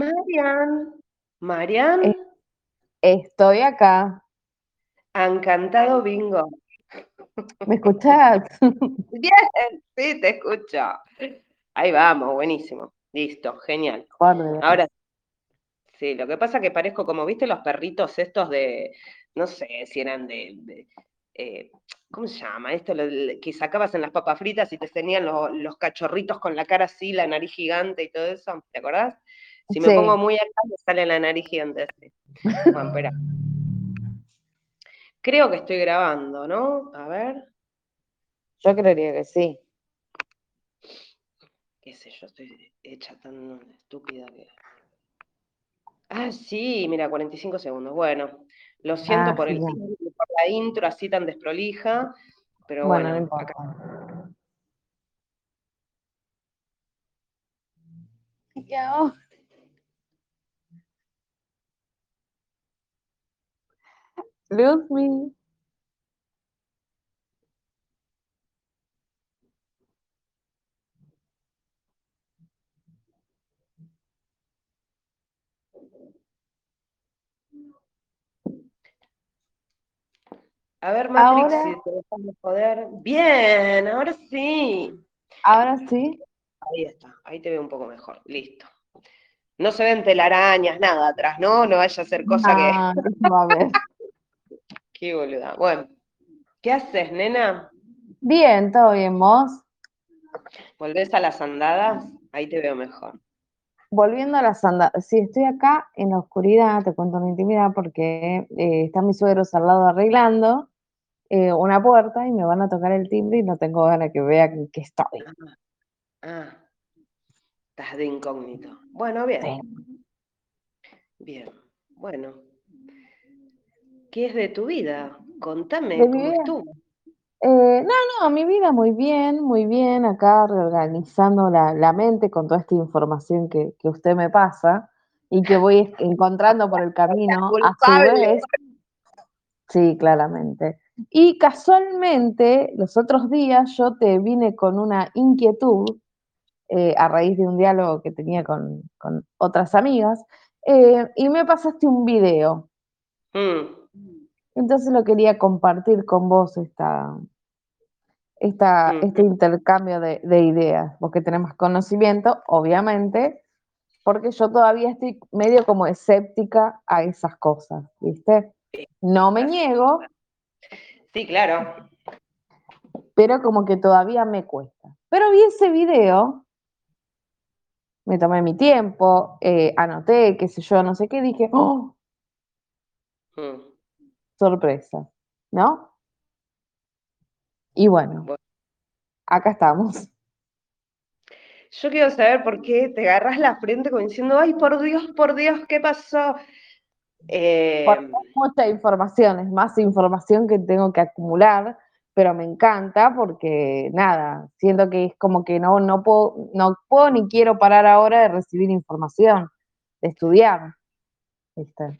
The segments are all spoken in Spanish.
Marian, Marian, Estoy acá. encantado bingo. ¿Me escuchás? Bien, sí, te escucho. Ahí vamos, buenísimo. Listo, genial. Ahora, sí, lo que pasa es que parezco como, viste, los perritos estos de, no sé si eran de, de, eh, ¿cómo se llama? Esto lo- lo que sacabas en las papas fritas y te tenían los, los cachorritos con la cara así, la nariz gigante y todo eso, ¿te acordás? Si me Sí. pongo muy acá, me sale la nariz gigante. Bueno, espera. Creo que estoy grabando, ¿no? A ver, Yo creería que sí. qué sé yo, estoy hecha tan estúpida que... Ah, sí, mira, 45 segundos. Bueno, lo siento Ah, por el por la intro así tan desprolija, pero Bueno, bueno, no importa. acá- ¿Y ahora? Me. A ver, Matrix, Ahora- si te dejamos poder. Bien, ahora sí. Ahora sí. Ahí está, ahí te veo un poco mejor. Listo. No se ven telarañas, nada atrás, ¿no? No vaya a ser cosa que. Ah, ¿qué va a ver? Qué boluda. Bueno, ¿qué haces, nena? Bien, todo bien, vos. ¿Volvés a las andadas? Ahí te veo mejor. Volviendo a las andadas. Sí, estoy acá en la oscuridad, te cuento una intimidad, porque eh, están mis suegros al lado arreglando eh, una puerta y me van a tocar el timbre y no tengo ganas que vean que estoy. Ah, estás de incógnito. Bueno, bien. Sí. Bien, bueno. ¿Qué es de tu vida? Contame ¿De mi cómo vida? estuvo. Eh, no, no, mi vida muy bien, muy bien, acá reorganizando la, la mente con toda esta información que, que usted me pasa y que voy encontrando por el camino a su culpable. vez. Sí, claramente. Y casualmente, los otros días yo te vine con una inquietud eh, a raíz de un diálogo que tenía con, con otras amigas eh, y me pasaste un video. Mm, Entonces lo quería compartir con vos esta, esta, Mm, este intercambio de, de ideas, vos que tenés más conocimiento, obviamente, porque yo todavía estoy medio como escéptica a esas cosas, ¿viste? Sí. No me niego, Sí, claro. pero como que todavía me cuesta. Pero vi ese video, me tomé mi tiempo, eh, anoté, qué sé yo, no sé qué, dije, ¡oh! Mm, sorpresa, ¿no? Y bueno, acá estamos. Yo quiero saber por qué te agarras la frente como diciendo, ay, por Dios, por Dios, ¿qué pasó? Eh, Porque hay mucha información, es más información que tengo que acumular, pero me encanta porque nada, siento que es como que no, no puedo, no puedo ni quiero parar ahora de recibir información, de estudiar. ¿viste?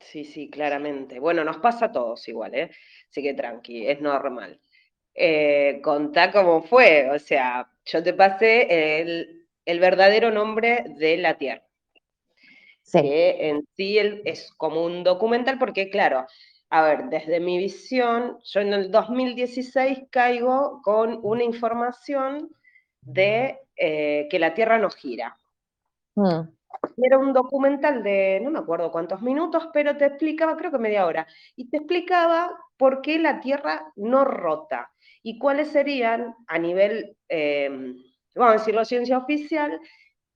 Sí, sí, claramente. Bueno, nos pasa a todos igual, ¿eh? Así que tranqui, es normal. Eh, contá cómo fue, o sea, yo te pasé el, el verdadero nombre de la Tierra, Sí, que en sí el- es como un documental, porque claro, a ver, desde mi visión, yo en el 2016 caigo con una información de eh, que la Tierra no gira. Mm, Era un documental de no me acuerdo cuántos minutos, pero te explicaba, creo que media hora, y te explicaba por qué la Tierra no rota y cuáles serían, a nivel, eh, vamos a decirlo, ciencia oficial,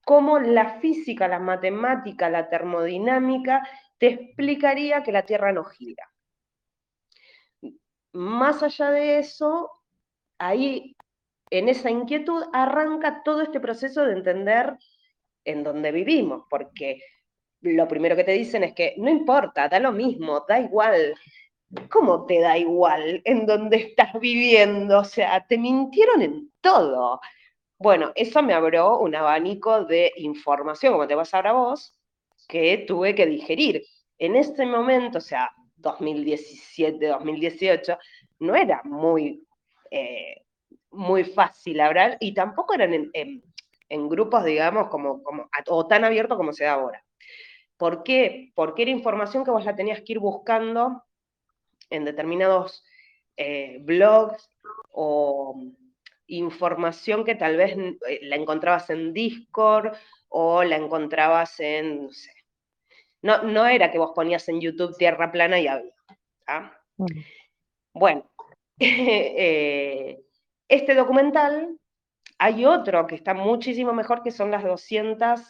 cómo la física, la matemática, la termodinámica te explicaría que la Tierra no gira. Más allá de eso, ahí, en esa inquietud, arranca todo este proceso de entender en dónde vivimos, porque lo primero que te dicen es que no importa, da lo mismo, da igual. ¿Cómo te da igual en dónde estás viviendo? O sea, te mintieron en todo. Bueno, eso me abrió un abanico de información, como te vas ahora vos, que tuve que digerir. En ese momento, o sea, 2017, 2018, no era muy, eh, muy fácil hablar y tampoco eran en- en grupos, digamos, como, como, o tan abierto como se da ahora. ¿Por qué? Porque era información que vos la tenías que ir buscando en determinados eh, blogs o información que tal vez eh, la encontrabas en Discord o la encontrabas en, no sé. No, no era que vos ponías en YouTube tierra plana y había. Mm. Bueno, eh, este documental, hay otro que está muchísimo mejor, que son las 200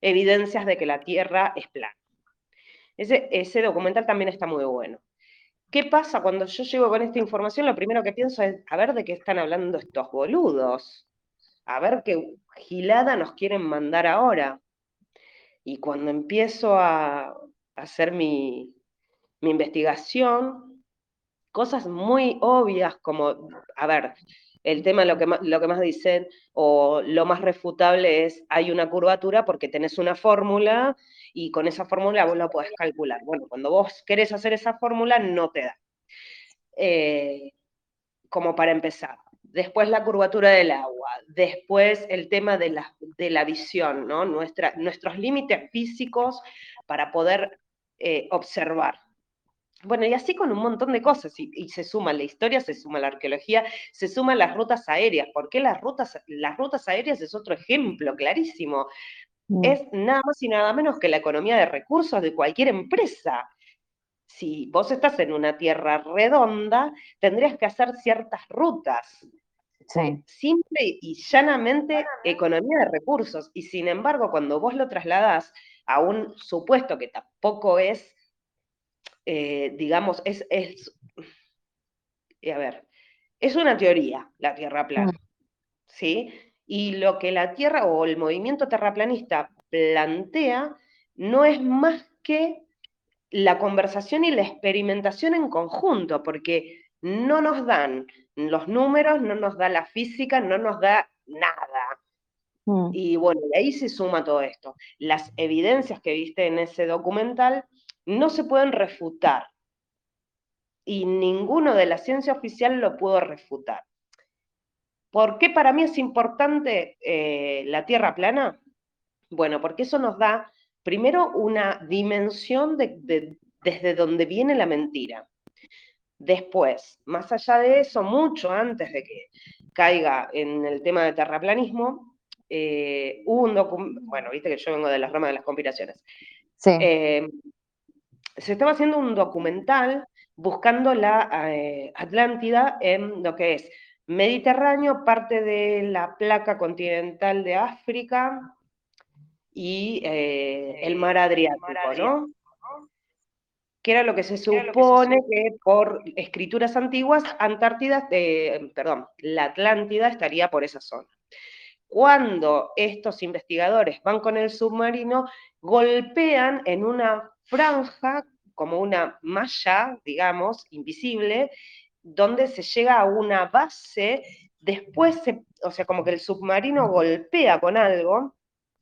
evidencias de que la Tierra es plana. Ese, documental también está muy bueno. ¿Qué pasa cuando yo llego con esta información? Lo primero que pienso es, a ver de qué están hablando estos boludos. A ver qué gilada nos quieren mandar ahora. Y cuando empiezo a hacer mi investigación, cosas muy obvias como, a ver, el tema, lo que, más, dicen, o lo más refutable es, hay una curvatura porque tenés una fórmula y con esa fórmula vos la podés calcular. Bueno, cuando vos querés hacer esa fórmula, no te da. Eh, como para empezar. Después la curvatura del agua, después el tema de la, de la visión, ¿no? Nuestros límites físicos para poder eh, observar. Bueno, y así con un montón de cosas, y, se suma la historia, se suma la arqueología, se suman las rutas aéreas. ¿Por qué las rutas, las rutas aéreas es otro ejemplo clarísimo? Mm. Es nada más y nada menos que la economía de recursos de cualquier empresa. Si vos estás en una tierra redonda, tendrías que hacer ciertas rutas. Sí. Simple y llanamente economía de recursos. Y sin embargo, cuando vos lo trasladás a un supuesto que tampoco es eh, digamos, es, es, a ver, es una teoría la Tierra plana. ¿sí? Y lo que la Tierra o el movimiento terraplanista plantea no es más que la conversación y la experimentación en conjunto, porque no nos dan los números, no nos da la física, no nos da nada. Mm. Y bueno, ahí se suma todo esto. Las evidencias que viste en ese documental no se pueden refutar. Y ninguno de la ciencia oficial lo pudo refutar. ¿Por qué para mí es importante eh, la Tierra plana? Bueno, porque eso nos da, primero, una dimensión de, desde donde viene la mentira. Después, más allá de eso, mucho antes de que caiga en el tema del terraplanismo, eh, hubo un documento, bueno, viste que yo vengo de las ramas de las conspiraciones. Sí. Eh, se estaba haciendo un documental buscando la eh, Atlántida en lo que es Mediterráneo, parte de la placa continental de África y eh, el mar Adriático, ¿no? Que era lo que se supone que, por escrituras antiguas, Antártida, eh, perdón, la Atlántida estaría por esa zona. Cuando estos investigadores van con el submarino, golpean en una franja, como una malla, digamos, invisible, donde se llega a una base, después, o sea, como que el submarino golpea con algo,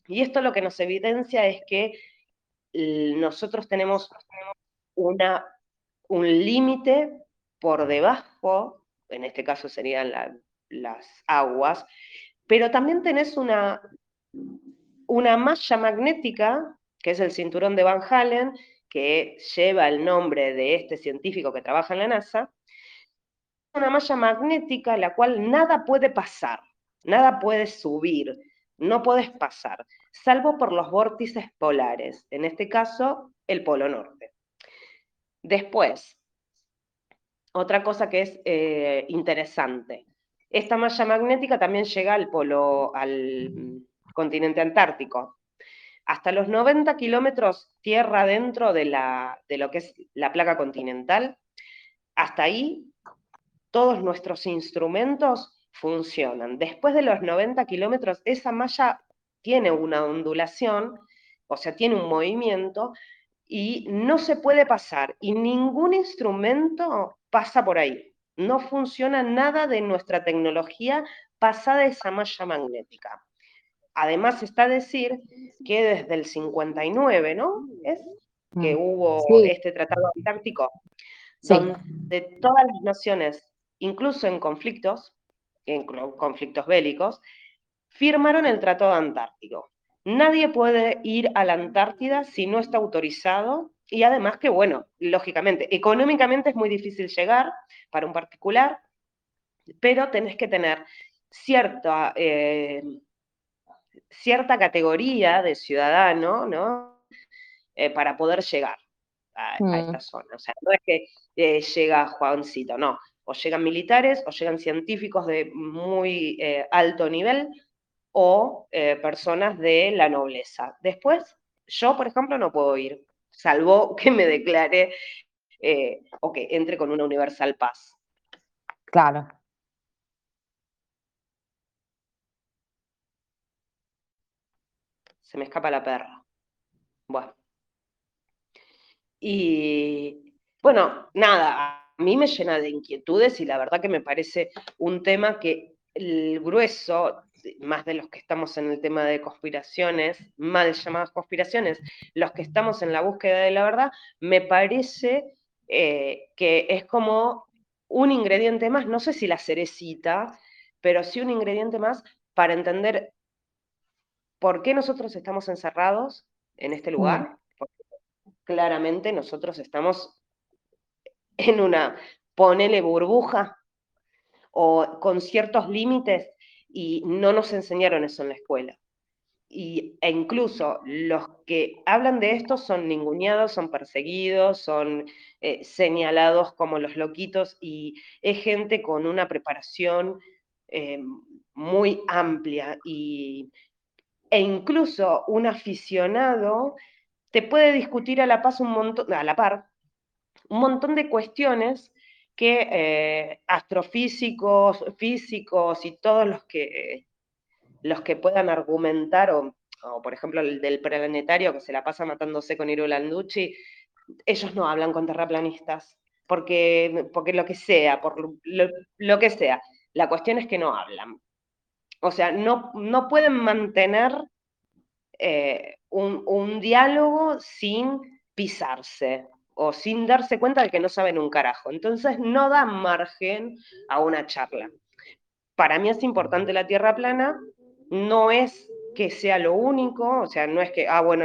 y esto lo que nos evidencia es que nosotros tenemos una, un límite por debajo, en este caso serían las aguas, pero también tenés una, una malla magnética que es el cinturón de Van Halen, que lleva el nombre de este científico que trabaja en la NASA, una malla magnética la cual nada puede pasar, nada puede subir, no puedes pasar, salvo por los vórtices polares, en este caso el Polo Norte. Después, otra cosa que es eh, interesante, esta malla magnética también llega al polo, al continente antártico hasta los 90 kilómetros tierra adentro de, la, de lo que es la placa continental, hasta ahí todos nuestros instrumentos funcionan. Después de los 90 kilómetros, esa malla tiene una ondulación, o sea, tiene un movimiento, y no se puede pasar, y ningún instrumento pasa por ahí. No funciona nada de nuestra tecnología pasada esa malla magnética. Además está a decir que desde el 59, ¿no? Es que mm, hubo este tratado antártico, donde todas las naciones, incluso en conflictos, en conflictos bélicos, firmaron el Tratado Antártico. Nadie puede ir a la Antártida si no está autorizado y además que, bueno, lógicamente, económicamente es muy difícil llegar para un particular, pero tenés que tener cierta, eh, cierta categoría de ciudadano, ¿no? Eh, para poder llegar a, Mm. esta zona. O sea, no es que eh, llega Juancito, no. O llegan militares, o llegan científicos de muy alto nivel, o personas de la nobleza. Después, yo, por ejemplo, no puedo ir, salvo que me declare o que entre con una universal paz. Claro. Se me escapa la perra. Bueno. Y bueno, nada, a mí me llena de inquietudes y la verdad que me parece un tema que el grueso, más de los que estamos en el tema de conspiraciones, mal llamadas conspiraciones, los que estamos en la búsqueda de la verdad, me parece eh, que es como un ingrediente más, no sé si la cerecita, pero sí un ingrediente más para entender por qué nosotros estamos encerrados en este lugar. Porque claramente nosotros estamos en una, ponele burbuja, o con ciertos límites y no nos enseñaron eso en la escuela. Y, e incluso los que hablan de esto son ninguneados, son perseguidos, son eh, señalados como los loquitos y es gente con una preparación eh, muy amplia y, e incluso un aficionado te puede discutir a la, paz un montón, a la par un montón de cuestiones que eh, astrofísicos, físicos y todos los que, los que puedan argumentar, o, por ejemplo el del planetario que se la pasa matándose con Iro Landucci, ellos no hablan con terraplanistas, porque, porque lo que sea, por lo, que sea. La cuestión es que no hablan. O sea, no, no pueden mantener eh, un, un diálogo sin pisarse o sin darse cuenta de que no saben un carajo. Entonces no dan margen a una charla. Para mí es importante la tierra plana, no es que sea lo único, o sea, no es que, ah, bueno,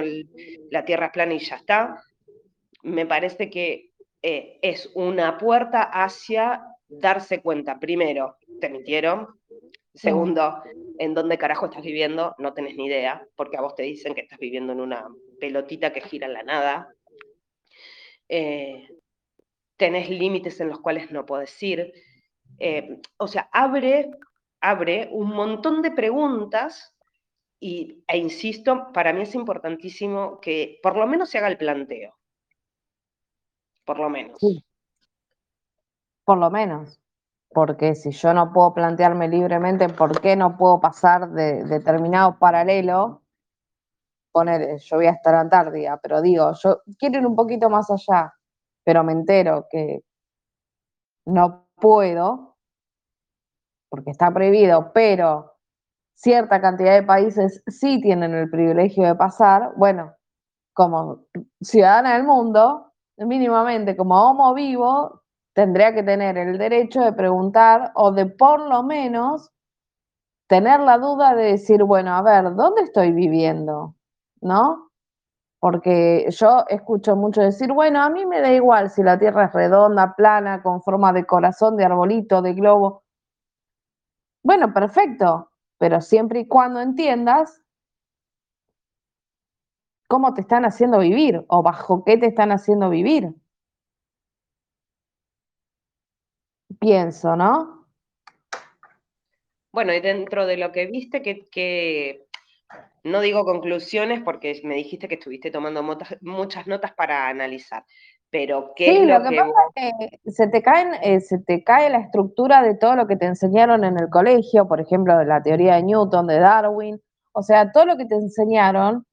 la tierra es plana y ya está. Me parece que eh, es una puerta hacia darse cuenta, primero, te mintieron, segundo, en dónde carajo estás viviendo, no tenés ni idea, porque a vos te dicen que estás viviendo en una pelotita que gira en la nada, eh, tenés límites en los cuales no podés ir. Eh, o sea, abre, abre un montón de preguntas y, e insisto, para mí es importantísimo que por lo menos se haga el planteo. Por lo menos. Por lo menos. Porque si yo no puedo plantearme libremente por qué no puedo pasar de determinado paralelo, poner, yo voy a estar Antártida, pero digo, yo quiero ir un poquito más allá, pero me entero que no puedo, porque está prohibido, pero cierta cantidad de países sí tienen el privilegio de pasar, bueno, como ciudadana del mundo, mínimamente como homo vivo, tendría que tener el derecho de preguntar o de por lo menos tener la duda de decir, bueno, a ver, ¿dónde estoy viviendo? ¿no? Porque yo escucho mucho decir, bueno, a mí me da igual si la Tierra es redonda, plana, con forma de corazón, de arbolito, de globo. Bueno, perfecto, pero siempre y cuando entiendas cómo te están haciendo vivir o bajo qué te están haciendo vivir. Pienso, ¿no? Bueno, y dentro de lo que viste, que, que no digo conclusiones porque me dijiste que estuviste tomando muchas notas para analizar, pero ¿qué sí, lo, que, pasa es que se te, caen, eh, se te cae la estructura de todo lo que te enseñaron en el colegio, por ejemplo, de la teoría de Newton, de Darwin, o sea, todo lo que te enseñaron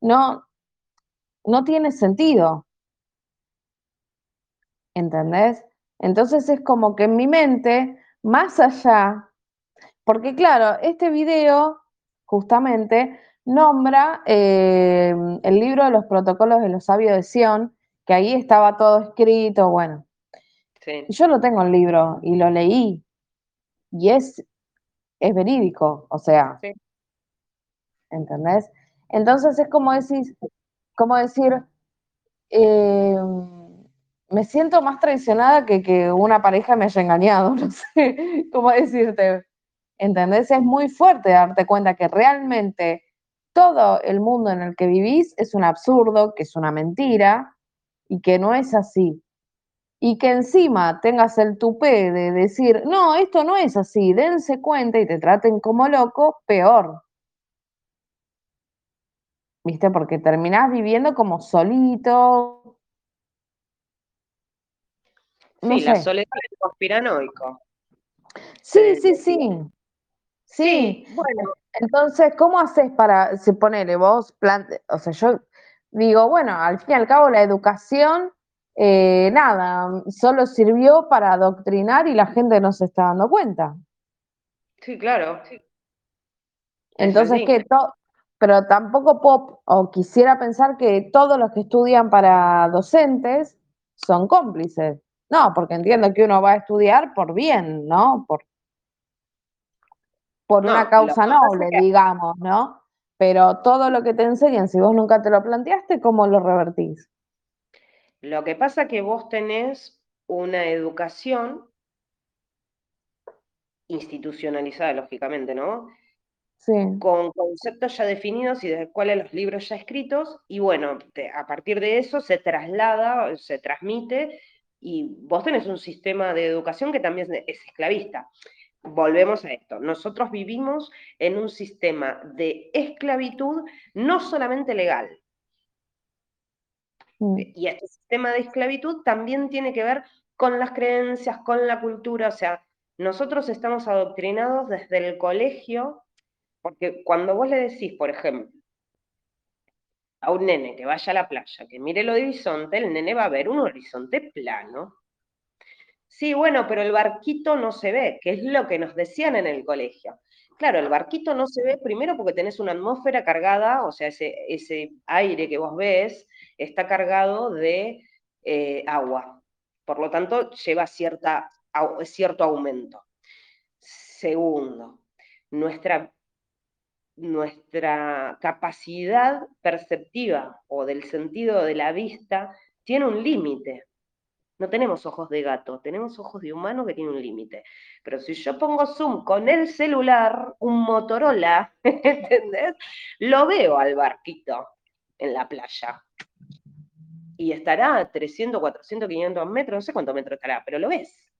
no, no tiene sentido. ¿Entendés? Entonces es como que en mi mente, más allá, porque claro, este video justamente nombra eh, el libro de los protocolos de los sabios de Sion, que ahí estaba todo escrito, bueno. Yo lo tengo el libro y lo leí y es, es verídico, o sea, ¿entendés? Entonces es como decir, como decir, eh, me siento más traicionada que que una pareja me haya engañado, no sé cómo decirte, ¿entendés? Es muy fuerte darte cuenta que realmente todo el mundo en el que vivís es un absurdo, que es una mentira y que no es así. Y que encima tengas el tupé de decir, no, esto no es así, dense cuenta y te traten como loco, peor. ¿Viste? Porque terminás viviendo como solito. No sí, la soledad conspiranoico. Sí, sí, sí. Sí, bueno. Entonces, ¿cómo haces para, si ponele vos, plante, o sea, yo digo, bueno, al fin y al cabo la educación, eh, nada, solo sirvió para adoctrinar y la gente no se está dando cuenta. Sí, claro. Entonces, ¿qué? pero tampoco puedo, o quisiera pensar que todos los que estudian para docentes son cómplices. No, porque entiendo que uno va a estudiar por bien, ¿no? Por, por una causa noble, digamos, ¿no? Pero todo lo que te enseñan, si vos nunca te lo planteaste, ¿cómo lo revertís? Lo que pasa es que vos tenés una educación institucionalizada, lógicamente, ¿no? Sí. Con conceptos ya definidos y desde cuáles los libros ya escritos, y bueno, a partir de eso se traslada, se transmite, y vos tenés un sistema de educación que también es esclavista volvemos a esto, nosotros vivimos en un sistema de esclavitud no solamente legal. Mm. Y este sistema de esclavitud también tiene que ver con las creencias, con la cultura, o sea, nosotros estamos adoctrinados desde el colegio, porque cuando vos le decís, por ejemplo, a un nene que vaya a la playa, que mire el horizonte, el nene va a ver un horizonte plano. Sí, bueno, pero el barquito no se ve, que es lo que nos decían en el colegio. Claro, el barquito no se ve primero porque tenés una atmósfera cargada, o sea, ese, ese aire que vos ves está cargado de eh, agua. Por lo tanto, lleva cierta, cierto aumento. Segundo, nuestra, nuestra capacidad perceptiva o del sentido de la vista tiene un límite. No tenemos ojos de gato, tenemos ojos de humano que tiene un límite. Pero si yo pongo zoom con el celular, un Motorola, ¿entendés? Lo veo al barquito en la playa. Y estará a 300, 400, 500 metros, no sé cuántos metros estará, pero lo ves.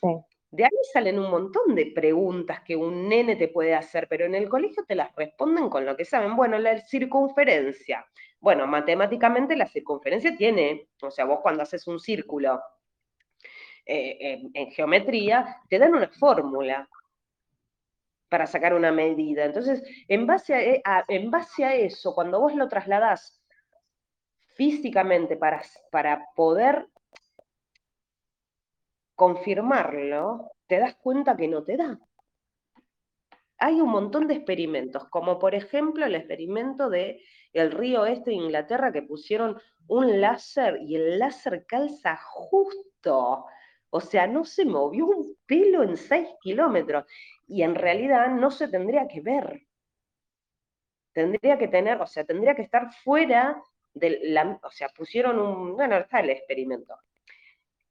Sí. De ahí salen un montón de preguntas que un nene te puede hacer, pero en el colegio te las responden con lo que saben. Bueno, la circunferencia. Bueno, matemáticamente la circunferencia tiene, o sea, vos cuando haces un círculo eh, en, geometría, te dan una fórmula para sacar una medida. Entonces, en base a, e, en base a eso, cuando vos lo trasladás físicamente para, para poder confirmarlo, te das cuenta que no te da. Hay un montón de experimentos, como por ejemplo el experimento de el río este de Inglaterra que pusieron un láser y el láser calza justo. O sea, no se movió un pelo en 6 kilómetros y en realidad no se tendría que ver. Tendría que tener, o sea, tendría que estar fuera de la, o sea, pusieron un, bueno, está el experimento.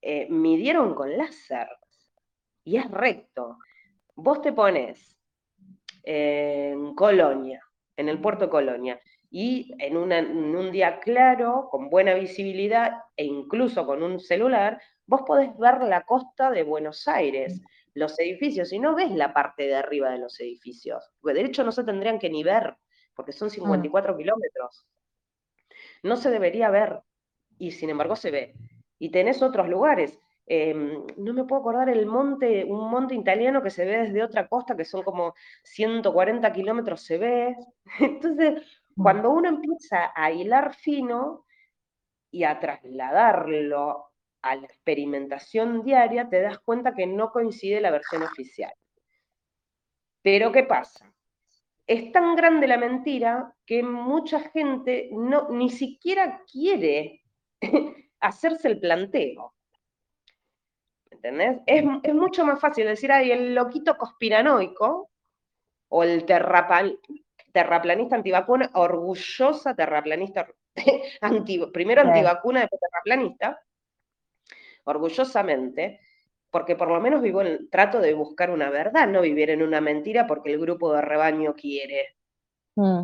Eh, midieron con láser y es recto. Vos te pones en Colonia, en el puerto de Colonia, y en, un día claro, con buena visibilidad e incluso con un celular, vos podés ver la costa de Buenos Aires, los edificios, y no ves la parte de arriba de los edificios, porque de hecho no se tendrían que ni ver, porque son 54 mm. kilómetros. No se debería ver, y sin embargo se ve y tenés otros lugares. Em, no me puedo acordar el monte, un monte italiano que se ve desde otra costa, que son como 140 kilómetros, se ve. Entonces, mm. cuando uno empieza a hilar fino y a trasladarlo a la experimentación diaria, te das cuenta que no coincide la versión oficial. Pero ¿qué pasa? Es tan grande la mentira que mucha gente no, ni siquiera quiere hacerse el planteo. ¿Entendés? Es, mucho más fácil decir, ay, el loquito conspiranoico o el terrapal, terraplanista antivacuna, orgullosa terraplanista, primero antivacuna, después terraplanista, orgullosamente, porque por lo menos vivo en, trato de buscar una verdad, no vivir en una mentira porque el grupo de rebaño quiere. Mm.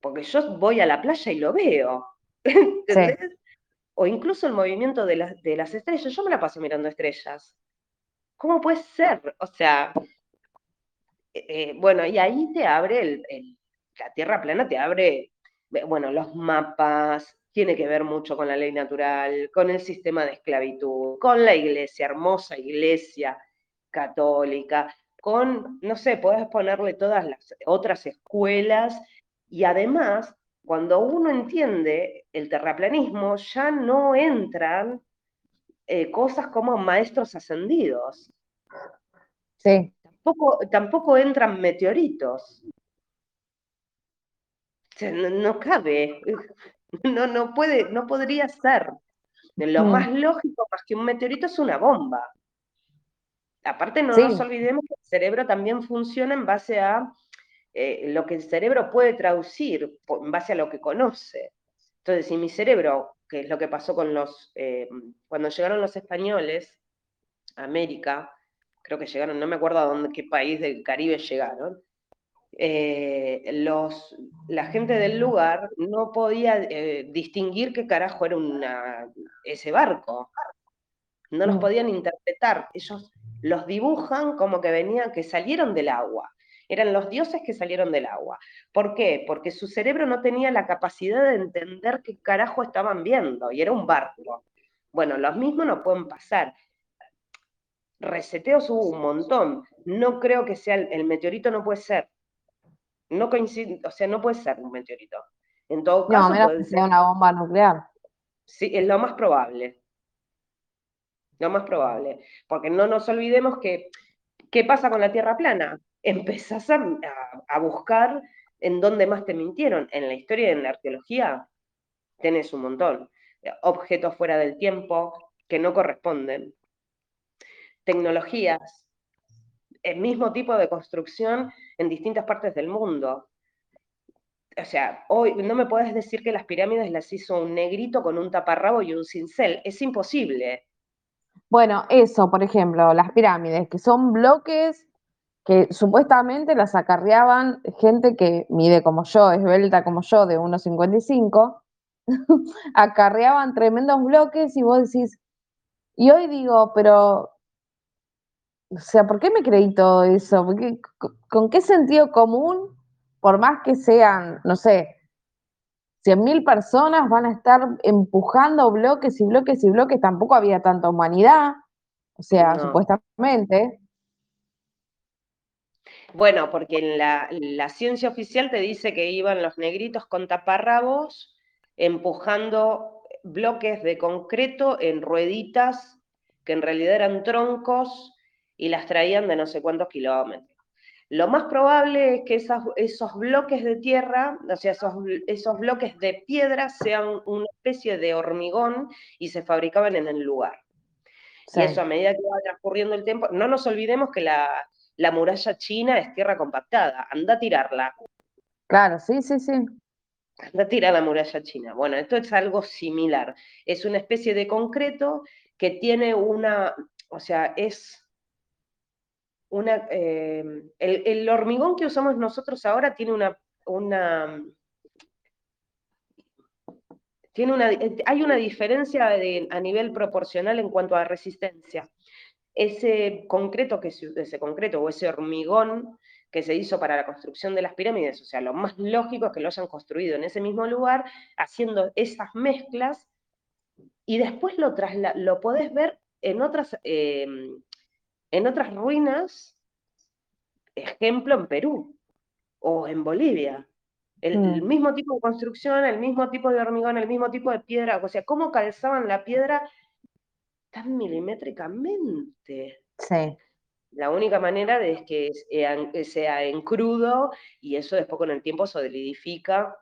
Porque yo voy a la playa y lo veo. ¿Entendés? O incluso el movimiento de, las estrellas. Yo me la paso mirando estrellas. ¿Cómo puede ser? O sea, eh, eh, bueno, y ahí te abre la Tierra plana, te abre, bueno, los mapas, tiene que ver mucho con la ley natural, con el sistema de esclavitud, con la iglesia, hermosa iglesia católica, con, no sé, puedes ponerle todas las otras escuelas y además, cuando uno entiende el terraplanismo, ya no entran eh, cosas como maestros ascendidos. Sí. Tampoco, tampoco entran meteoritos. no cabe. No, no puede, no podría ser. Lo mm. más lógico, más que un meteorito, es una bomba. Aparte, no nos olvidemos que el cerebro también funciona en base a eh, lo que el cerebro puede traducir, en base a lo que conoce. Entonces, si mi cerebro, que es lo que pasó con los, eh, cuando llegaron los españoles a América, creo que llegaron, no me acuerdo a dónde, qué país del Caribe llegaron, eh, los, la gente del lugar no podía eh, distinguir qué carajo era una, ese barco. No los mm. podían interpretar. Ellos los dibujan como que venían, que salieron del agua. Eran los dioses que salieron del agua. ¿Por qué? Porque su cerebro no tenía la capacidad de entender qué carajo estaban viendo y era un barco. Bueno, los mismos no pueden pasar. Reseteos hubo un montón. No creo que sea el meteorito, no puede ser no coincide, o sea, no puede ser un meteorito. En todo caso, no, puede ser una bomba nuclear. Sí, es lo más probable. Lo más probable. Porque no nos olvidemos que, ¿qué pasa con la Tierra plana? Empezás a, buscar en dónde más te mintieron. En la historia y en la arqueología tenés un montón. Objetos fuera del tiempo que no corresponden. Tecnologías el mismo tipo de construcción en distintas partes del mundo. O sea, hoy no me puedes decir que las pirámides las hizo un negrito con un taparrabo y un cincel. Es imposible. Bueno, eso, por ejemplo, las pirámides, que son bloques que supuestamente las acarreaban gente que mide como yo, esbelta como yo, de 1,55, acarreaban tremendos bloques y vos decís, y hoy digo, pero o sea, ¿por qué me creí todo eso? ¿Con qué sentido común, por más que sean, no sé, 100.000 personas van a estar empujando bloques y bloques y bloques? Tampoco había tanta humanidad, o sea, supuestamente. Bueno, porque en la, la, ciencia oficial te dice que iban los negritos con taparrabos empujando bloques de concreto en rueditas que en realidad eran troncos y las traían de no sé cuántos kilómetros. Lo más probable es que esos bloques de tierra, o sea, esos, esos, bloques de piedra sean una especie de hormigón y se fabricaban en el lugar. Y eso a medida que va transcurriendo el tiempo, no nos olvidemos que la, la muralla china es tierra compactada, anda a tirarla. Claro, sí, sí, sí. Anda a tirar la muralla china. Bueno, esto es algo similar. Es una especie de concreto que tiene una, o sea, es una, em, el, hormigón que usamos nosotros ahora tiene una, una tiene una, hay una diferencia a nivel proporcional en cuanto a resistencia. Ese concreto, que ese concreto o ese hormigón que se hizo para la construcción de las pirámides, o sea, lo más lógico es que lo hayan construido en ese mismo lugar, haciendo esas mezclas, y después lo, lo podés ver en otras, em, en otras ruinas, ejemplo en Perú o en Bolivia. El, mm. mismo tipo de construcción, el mismo tipo de hormigón, el mismo tipo de piedra, o sea, cómo calzaban la piedra tan milimétricamente. Sí. La única manera es que sea en crudo y eso después con el tiempo solidifica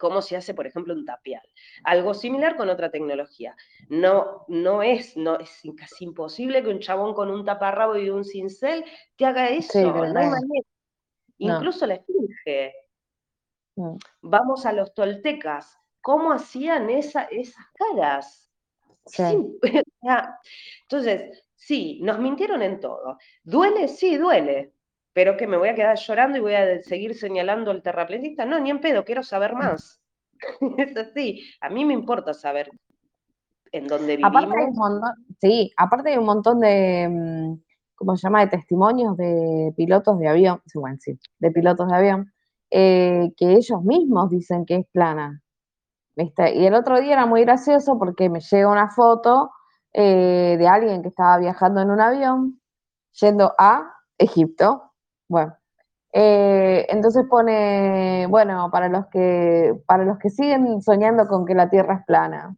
cómo se hace, por ejemplo, un tapial. Algo similar con otra tecnología. No, no es, no, es casi imposible que un chabón con un taparrabo y un cincel te haga eso, no hay manera. Incluso la esfinge. Mm. Vamos a los toltecas. ¿Cómo hacían esa, esas caras? Sí. Entonces, sí, nos mintieron en todo. ¿Duele? Sí, duele. Pero que me voy a quedar llorando y voy a seguir señalando al terraplanista. No, ni en pedo, quiero saber más. es así. A mí me importa saber en dónde vivimos. Aparte hay un montón, sí, aparte hay un montón de, mm, ¿cómo se llama?, de testimonios de pilotos de avión, bueno, sí, de pilotos de avión, eh, que ellos mismos dicen que es plana. ¿viste? Y el otro día era muy gracioso porque me llega una foto eh, de alguien que estaba viajando en un avión yendo a Egipto. Bueno, eh, entonces pone, bueno, para los que para los que siguen soñando con que la Tierra es plana.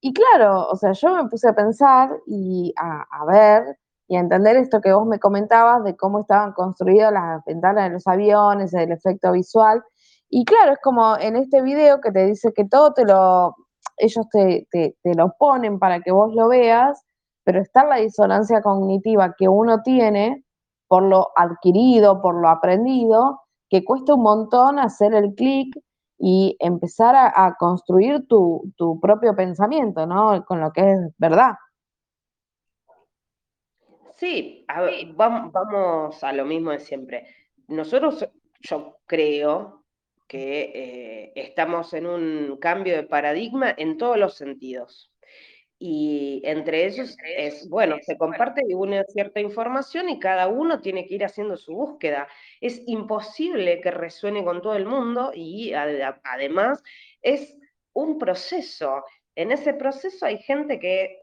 Y claro, o sea, yo me puse a pensar y a, ver y a entender esto que vos me comentabas de cómo estaban construidas las ventanas de los aviones, el efecto visual. Y claro, es como en este video que te dice que todo te lo, ellos te, te, te lo ponen para que vos lo veas, pero está la disonancia cognitiva que uno tiene por lo adquirido, por lo aprendido, que cuesta un montón hacer el clic y empezar a, construir tu, propio pensamiento, ¿no? Con lo que es verdad. Sí, vamos, a lo mismo de siempre. Nosotros, yo creo que eh, estamos en un cambio de paradigma en todos los sentidos. Y entre ellos es, bueno, se comparte una cierta información y cada uno tiene que ir haciendo su búsqueda. Es imposible que resuene con todo el mundo y además es un proceso. En ese proceso hay gente que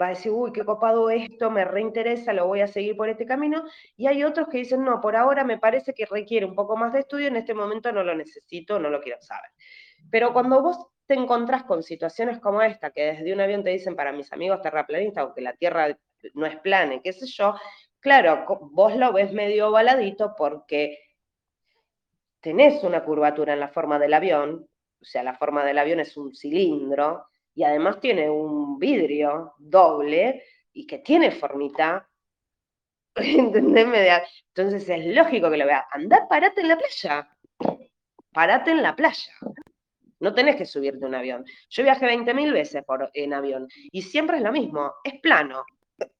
va a decir, uy, qué copado esto, me reinteresa, lo voy a seguir por este camino, y hay otros que dicen, no, por ahora me parece que requiere un poco más de estudio, en este momento no lo necesito, no lo quiero saber. Pero cuando vos te encontrás con situaciones como esta, que desde un avión te dicen para mis amigos terraplanistas, o que la Tierra no es plana, qué sé yo, claro, vos lo ves medio ovaladito porque tenés una curvatura en la forma del avión, o sea, la forma del avión es un cilindro, y además tiene un vidrio doble y que tiene formita. Entonces es lógico que lo veas. Andá, parate en la playa. Parate en la playa. No tenés que subirte un avión. Yo viajé 20.000 veces por, en avión y siempre es lo mismo. Es plano.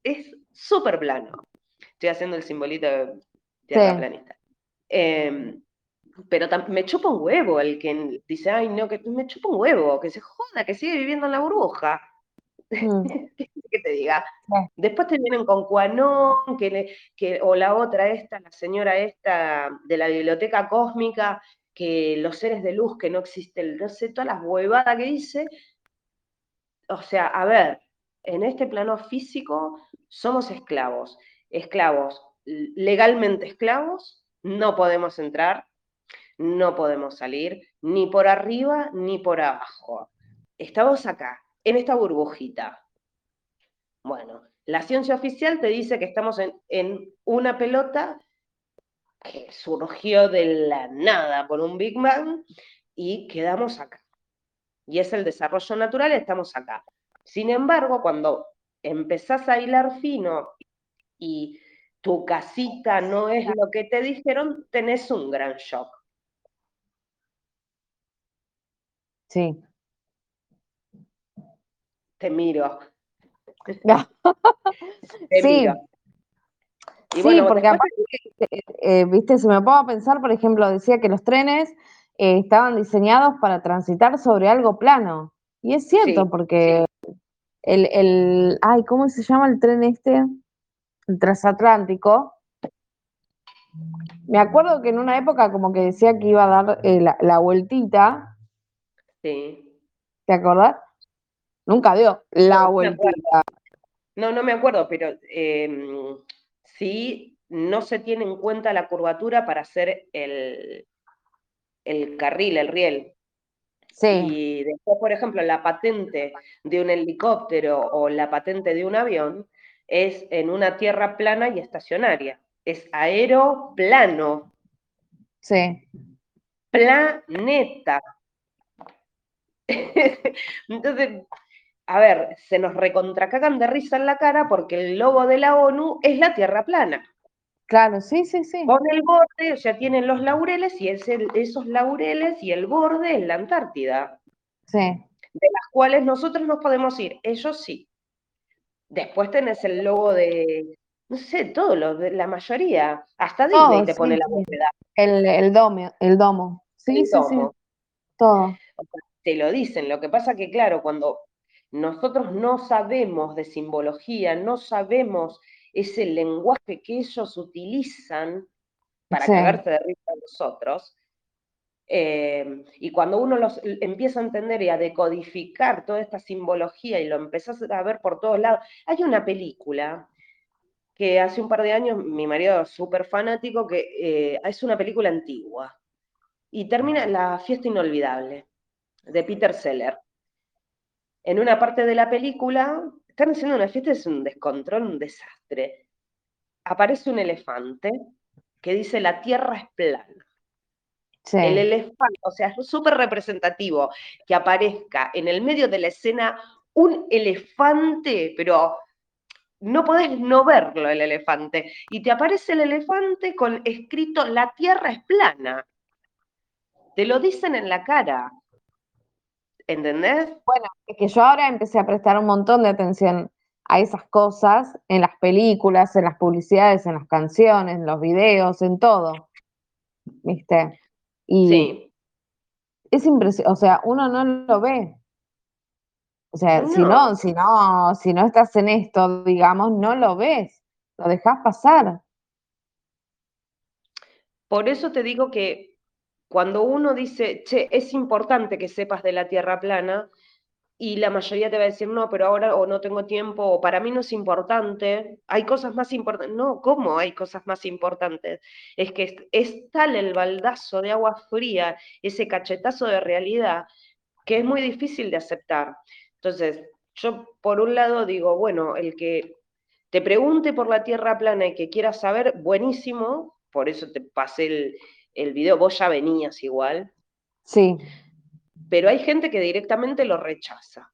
Es súper plano. Estoy haciendo el simbolito de tierra planista. Em, pero me chupa un huevo el que dice, ay, no, que me chupa un huevo, que se joda, que sigue viviendo en la burbuja. Mm. ¿Qué te diga? Después te vienen con Cuanón, que, que, o la otra esta, la señora esta de la biblioteca cósmica, que los seres de luz que no existen, no sé, todas las huevadas que dice. O sea, a ver, en este plano físico somos esclavos, esclavos, legalmente esclavos, no podemos entrar, no podemos salir ni por arriba ni por abajo. Estamos acá, en esta burbujita. Bueno, la ciencia oficial te dice que estamos en, en una pelota que surgió de la nada por un Big Bang y quedamos acá. Y es el desarrollo natural, estamos acá. Sin embargo, cuando empezás a hilar fino y tu casita no es lo que te dijeron, tenés un gran shock. Sí. Te miro. Te sí. Miro sí, porque aparte, eh, eh, viste, si me pongo a pensar, por ejemplo, decía que los trenes eh, estaban diseñados para transitar sobre algo plano. Y es cierto, porque el, el, ay, ¿cómo se llama el tren este? El transatlántico. Me acuerdo que en una época como que decía que iba a dar la, vueltita. Sí. ¿Te acordás? Nunca dio la vueltita. No, no me acuerdo, pero em, si no se tiene en cuenta la curvatura para hacer el, el carril, el riel. Sí. Y después, por ejemplo, la patente de un helicóptero o la patente de un avión es en una tierra plana y estacionaria. Es aeroplano. Sí. Planeta. Entonces, a ver, se nos recontracagan de risa en la cara porque el logo de la ONU es la Tierra plana. Claro, sí, sí, sí. Con el borde, o sea, tienen los laureles y esos laureles y el borde es la Antártida. Sí. De las cuales nosotros nos podemos ir, ellos sí. Después tenés el logo de, no sé, todo, lo, de la mayoría. Hasta Disney te pone la bóveda. El, el, domo, el domo. Sí, sí, sí. Todo. te lo dicen. Lo que pasa que, claro, cuando nosotros no sabemos de simbología, no sabemos ese lenguaje que ellos utilizan para cagarse de risa a nosotros, eh, y cuando uno los empieza a entender y a decodificar toda esta simbología y lo empezás a ver por todos lados, hay una película que hace un par de años mi marido es súper fanático, que eh, es una película antigua, y termina La fiesta inolvidable, de Peter Seller. En una parte de la película, están haciendo una fiesta, es un descontrol, un desastre. Aparece un elefante que dice la tierra es plana. El elefante, o sea, es súper representativo que aparezca en el medio de la escena un elefante, pero no podés no verlo el elefante. Y te aparece el elefante con escrito la tierra es plana. Te lo dicen en la cara. ¿Entendés? Bueno, es que yo ahora empecé a prestar un montón de atención a esas cosas en las películas, en las publicidades, en las canciones, en los videos, en todo. ¿Viste? Y sí. es impresionante, o sea, uno no lo ve. O sea, si no, si no, si no estás en esto, digamos, no lo ves, lo dejas pasar. Por eso te digo que cuando uno dice, che, es importante que sepas de la Tierra plana, y la mayoría te va a decir, no, pero ahora o no tengo tiempo, o para mí no es importante, hay cosas más importantes. No, ¿cómo hay cosas más importantes? Es que es, tal el baldazo de agua fría, ese cachetazo de realidad, que es muy difícil de aceptar. Entonces, yo por un lado digo, bueno, el que te pregunte por la Tierra plana y que quiera saber, buenísimo, por eso te pasé el, el video, vos ya venías igual. Sí pero hay gente que directamente lo rechaza.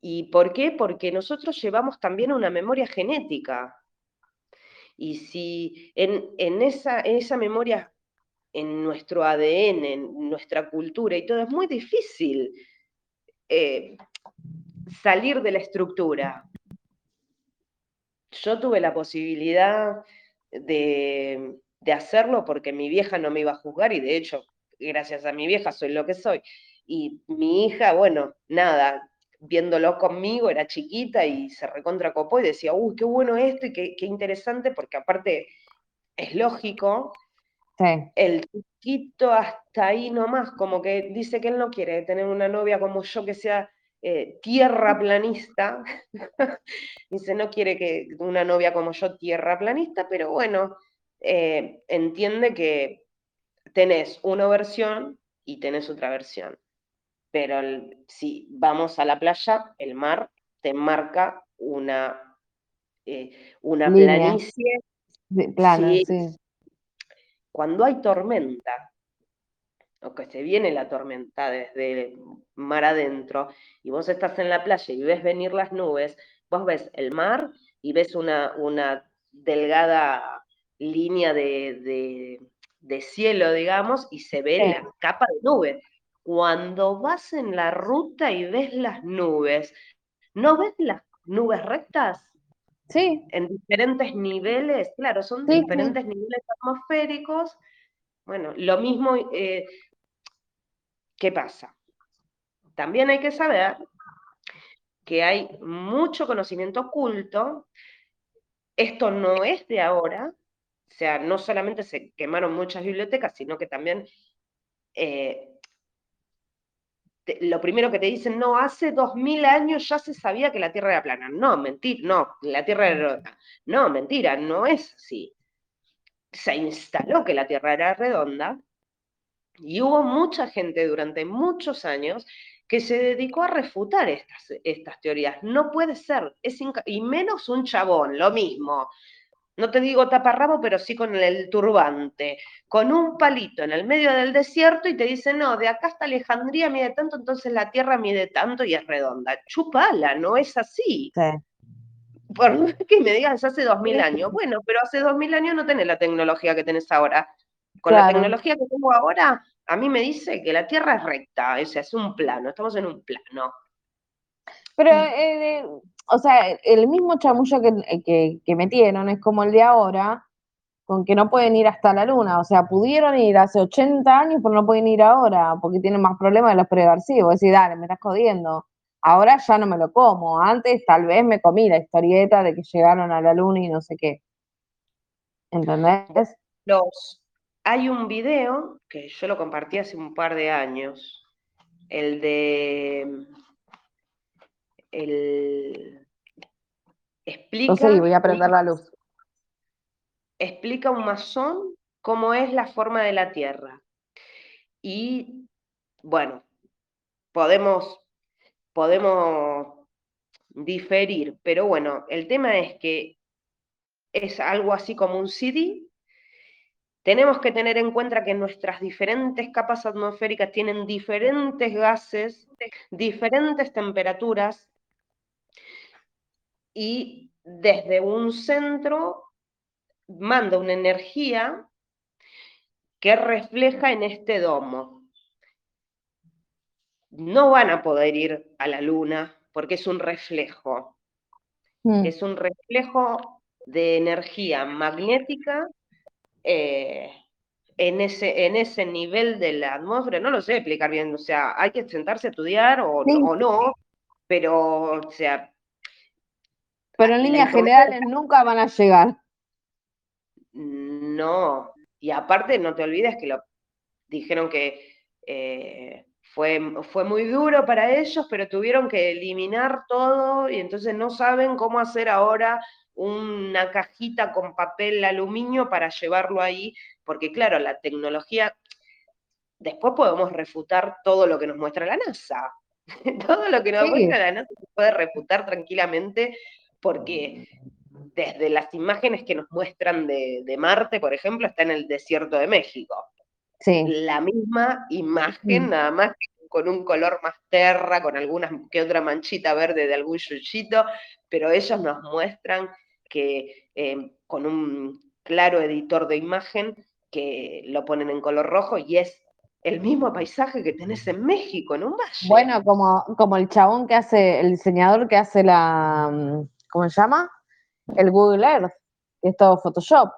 ¿Y por qué? Porque nosotros llevamos también una memoria genética. Y si en, esa, esa memoria, en nuestro ADN, en nuestra cultura y todo, es muy difícil eh, salir de la estructura. Yo tuve la posibilidad de, de hacerlo porque mi vieja no me iba a juzgar y de hecho gracias a mi vieja soy lo que soy. Y mi hija, bueno, nada, viéndolo conmigo, era chiquita y se recontracopó y decía, uy, qué bueno esto y qué, interesante, porque aparte es lógico. El chiquito hasta ahí nomás, como que dice que él no quiere tener una novia como yo que sea eh, tierra planista. dice, no quiere que una novia como yo tierra planista, pero bueno, eh, entiende que tenés una versión y tenés otra versión. Pero si vamos a la playa, el mar te marca una, eh, una planicie. Cuando hay tormenta, o que se viene la tormenta desde el mar adentro, y vos estás en la playa y ves venir las nubes, vos ves el mar y ves una, una delgada línea de de cielo, digamos, y se ve la capa de nube. Cuando vas en la ruta y ves las nubes, ¿no ves las nubes rectas? Sí. En diferentes niveles, claro, son diferentes niveles atmosféricos. Bueno, lo mismo, eh, ¿qué pasa? También hay que saber que hay mucho conocimiento oculto. Esto no es de ahora, o sea, no solamente se quemaron muchas bibliotecas, sino que también eh, lo primero que te dicen, no, hace dos mil años ya se sabía que la Tierra era plana. No, mentira, no, la Tierra era redonda. No, mentira, no es así. Se instaló que la Tierra era redonda y hubo mucha gente durante muchos años que se dedicó a refutar estas, estas teorías. No puede ser, es y menos un chabón, lo mismo no te digo taparrabo, pero sí con el turbante, con un palito en el medio del desierto y te dice, no, de acá hasta Alejandría mide tanto, entonces la Tierra mide tanto y es redonda. Chupala, no es así. por que me digas hace dos mil años. Bueno, pero hace dos mil años no tenés la tecnología que tenés ahora. Con la tecnología que tengo ahora, a mí me dice que la Tierra es recta, o sea, es un plano, estamos en un plano. Pero, eh, o sea, el mismo chamullo que, que, que metieron es como el de ahora, con que no pueden ir hasta la luna. O sea, pudieron ir hace 80 años, pero no pueden ir ahora, porque tienen más problemas de los preversivos. Es decir, dale, me estás jodiendo. Ahora ya no me lo como. Antes tal vez me comí la historieta de que llegaron a la luna y no sé qué. ¿Entendés? Los, hay un video que yo lo compartí hace un par de años, el de el explica. Voy a prender la luz explica un masón cómo es la forma de la Tierra. Y bueno, podemos, podemos diferir, pero bueno, el tema es que es algo así como un CD. Tenemos que tener en cuenta que nuestras diferentes capas atmosféricas tienen diferentes gases, diferentes temperaturas y desde un centro manda una energía que refleja en este domo. No van a poder ir a la luna porque es un reflejo. Mm. Es un reflejo de energía magnética eh, en, ese, en ese nivel de la atmósfera. No lo sé explicar bien, o sea, hay que sentarse a estudiar o, o no, pero, o sea... Pero en líneas generales nunca van a llegar. No, y aparte no te olvides que lo dijeron que eh, fue, fue muy duro para ellos, pero tuvieron que eliminar todo y entonces no saben cómo hacer ahora una cajita con papel aluminio para llevarlo ahí, porque claro, la tecnología, después podemos refutar todo lo que nos muestra la NASA. todo lo que nos muestra la NASA se puede refutar tranquilamente porque desde las imágenes que nos muestran de, Marte, por ejemplo, está en el desierto de México. Sí. La misma imagen, mm. nada más con un color más terra, con alguna que otra manchita verde de algún yuchito, pero ellos nos muestran que eh, con un claro editor de imagen que lo ponen en color rojo y es el mismo paisaje que tenés en México, en un valle. Bueno, como, como el chabón que hace, el diseñador que hace la, mm, ¿cómo se llama? el Google Earth, que es todo Photoshop.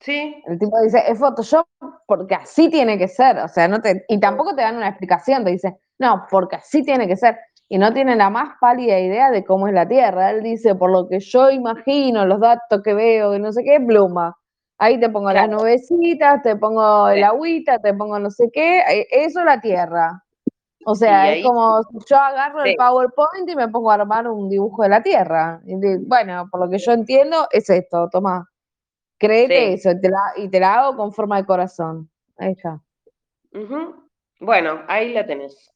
Sí. El tipo dice, es Photoshop porque así tiene que ser, o sea, no te, y tampoco te dan una explicación, te dice, no, porque así tiene que ser, y no tiene la más pálida idea de cómo es la Tierra. Él dice, por lo que yo imagino, los datos que veo, y no sé qué, pluma. Ahí te pongo las nubecitas, te pongo el agüita, te pongo no sé qué, eh, eso es la Tierra. O sea, es como yo agarro el PowerPoint y me pongo a armar un dibujo de la Tierra. Y bueno, por lo que yo entiendo, es esto, toma. Créete eso y te, la, hago con forma de corazón. Ahí está. Bueno, ahí la tenés.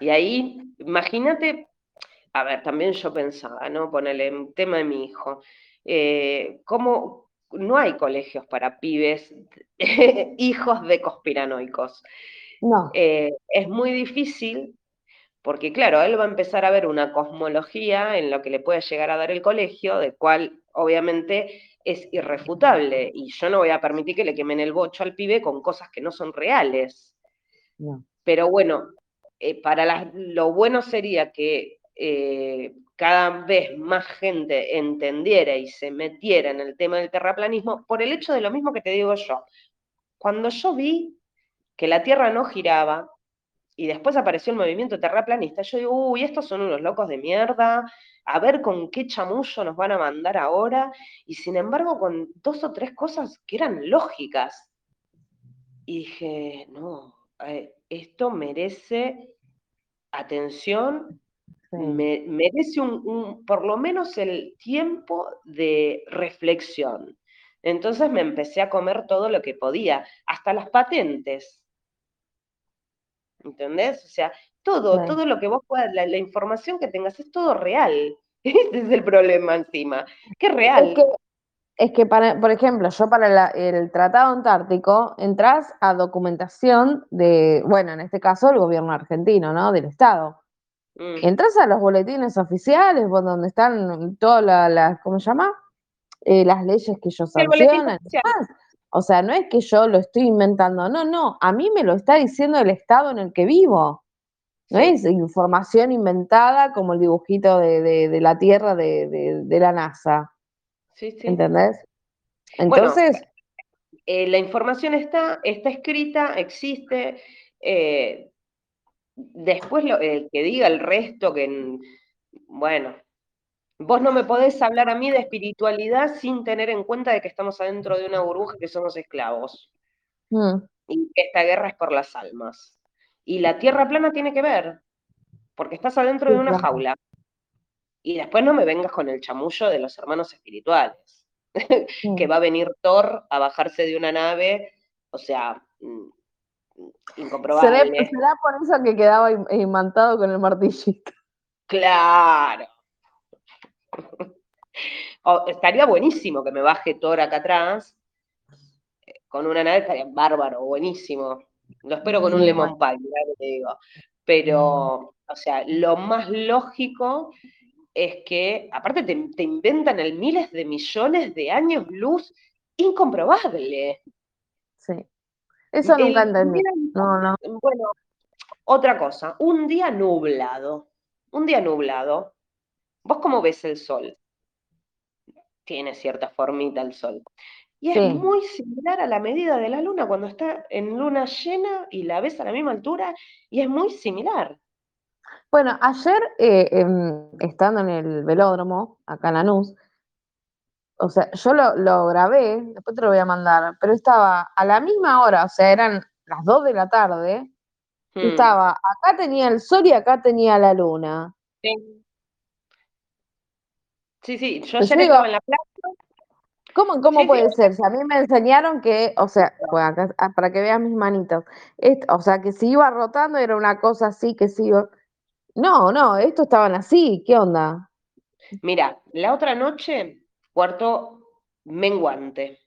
Y ahí, imagínate, a ver, también yo pensaba, ¿no? Ponerle el tema de mi hijo. Eh, ¿Cómo no hay colegios para pibes, hijos de conspiranoicos? No. Eh, es muy difícil porque, claro, él va a empezar a ver una cosmología en lo que le puede llegar a dar el colegio, de cual obviamente es irrefutable. Y yo no voy a permitir que le quemen el bocho al pibe con cosas que no son reales. Pero bueno, eh, para lo bueno sería que eh, cada vez más gente entendiera y se metiera en el tema del terraplanismo por el hecho de lo mismo que te digo yo. Cuando yo vi que la Tierra no giraba, y después apareció el movimiento terraplanista, yo digo, uy, estos son unos locos de mierda, a ver con qué chamullo nos van a mandar ahora, y sin embargo con dos o tres cosas que eran lógicas. Y dije, no, eh, esto merece atención, merece un, por lo menos el tiempo de reflexión. Entonces me empecé a comer todo lo que podía, hasta las patentes. ¿Entendés? O sea, todo, todo lo que vos puedas, la, información que tengas es todo real. Ese es el problema encima, que es real. Es que, para, por ejemplo, yo para el Tratado Antártico entras a documentación de, bueno, en este caso el gobierno argentino, ¿no? Del Estado. Mm. Entras a los boletines oficiales, donde están todas las, ¿cómo se llama? Eh, las leyes que ellos sancionan. O sea, no es que yo lo estoy inventando, no, no, a mí me lo está diciendo el estado en el que vivo. No es información inventada como el dibujito de, de- de la Tierra de, de- la NASA, Sí, sí. ¿entendés? Bueno, Entonces, Eh, la información está, está escrita, existe. eh, después lo, el que diga el resto, que, bueno, vos no me podés hablar a mí de espiritualidad sin tener en cuenta de que estamos adentro de una burbuja que somos esclavos mm, y que esta guerra es por las almas. Y la tierra plana tiene que ver, porque estás adentro de una jaula. Y después no me vengas con el chamullo de los hermanos espirituales. que mm. va a venir Thor a bajarse de una nave, o sea, mm, será, incomprobable. será por eso que quedaba im- imantado con el martillito. Claro. O- estaría buenísimo que me baje Thor acá atrás, con una nave, estaría bárbaro, buenísimo. Lo espero con un lemon pie, mirá lo que te digo. Pero, o sea, lo más lógico es que, aparte te, te inventan el miles de millones de años luz incomprobable. Sí. Eso nunca El- entendí. No, no. Bueno, otra cosa, un día nublado, un día nublado, ¿vos cómo ves el sol? Tiene cierta formita el sol. Y es Sí. muy similar a la medida de la luna cuando está en luna llena y la ves a la misma altura, y es muy similar. Bueno, ayer, eh, em, estando en el velódromo, acá en Lanús, o sea, yo lo, lo grabé, después te lo voy a mandar, pero estaba a la misma hora, o sea, eran las 2 de la tarde, y Hmm, estaba, acá tenía el sol y acá tenía la luna. sí. Sí, sí, yo Pero ayer digo, estaba en la plaza. ¿Cómo, cómo Sí, sí, puede ser? Si a mí me enseñaron que, o sea, pues acá- ah, para que veas mis manitos, o sea, que si iba rotando era una cosa así, que si iba... No, no, estos estaban así, ¿qué onda? Mira, la otra noche, cuarto menguante.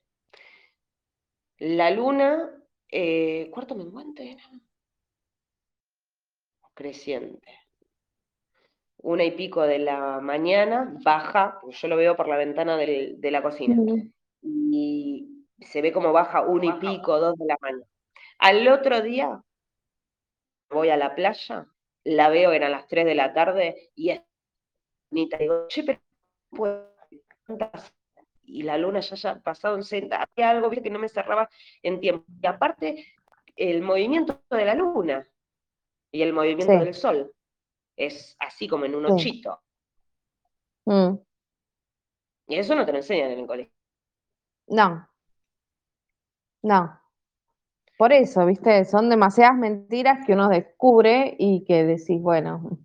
La luna, eh, cuarto menguante era. Creciente. Una y pico de la mañana, baja, porque yo lo veo por la ventana del- de la cocina, y se ve como baja una y pico, dos de la mañana. Al otro día voy a la playa, la veo, eran las 3 de la tarde, y es bonita. Digo, che, pero y la luna ya haya pasado en senta, había algo ¿viste? que no me cerraba en tiempo. Y aparte, el movimiento de la luna y el movimiento Sí, del sol es así como en un ochito. mm, Y eso no te lo enseñan en el colegio. No, no. Por eso, viste, son demasiadas mentiras que uno descubre y que decís, bueno,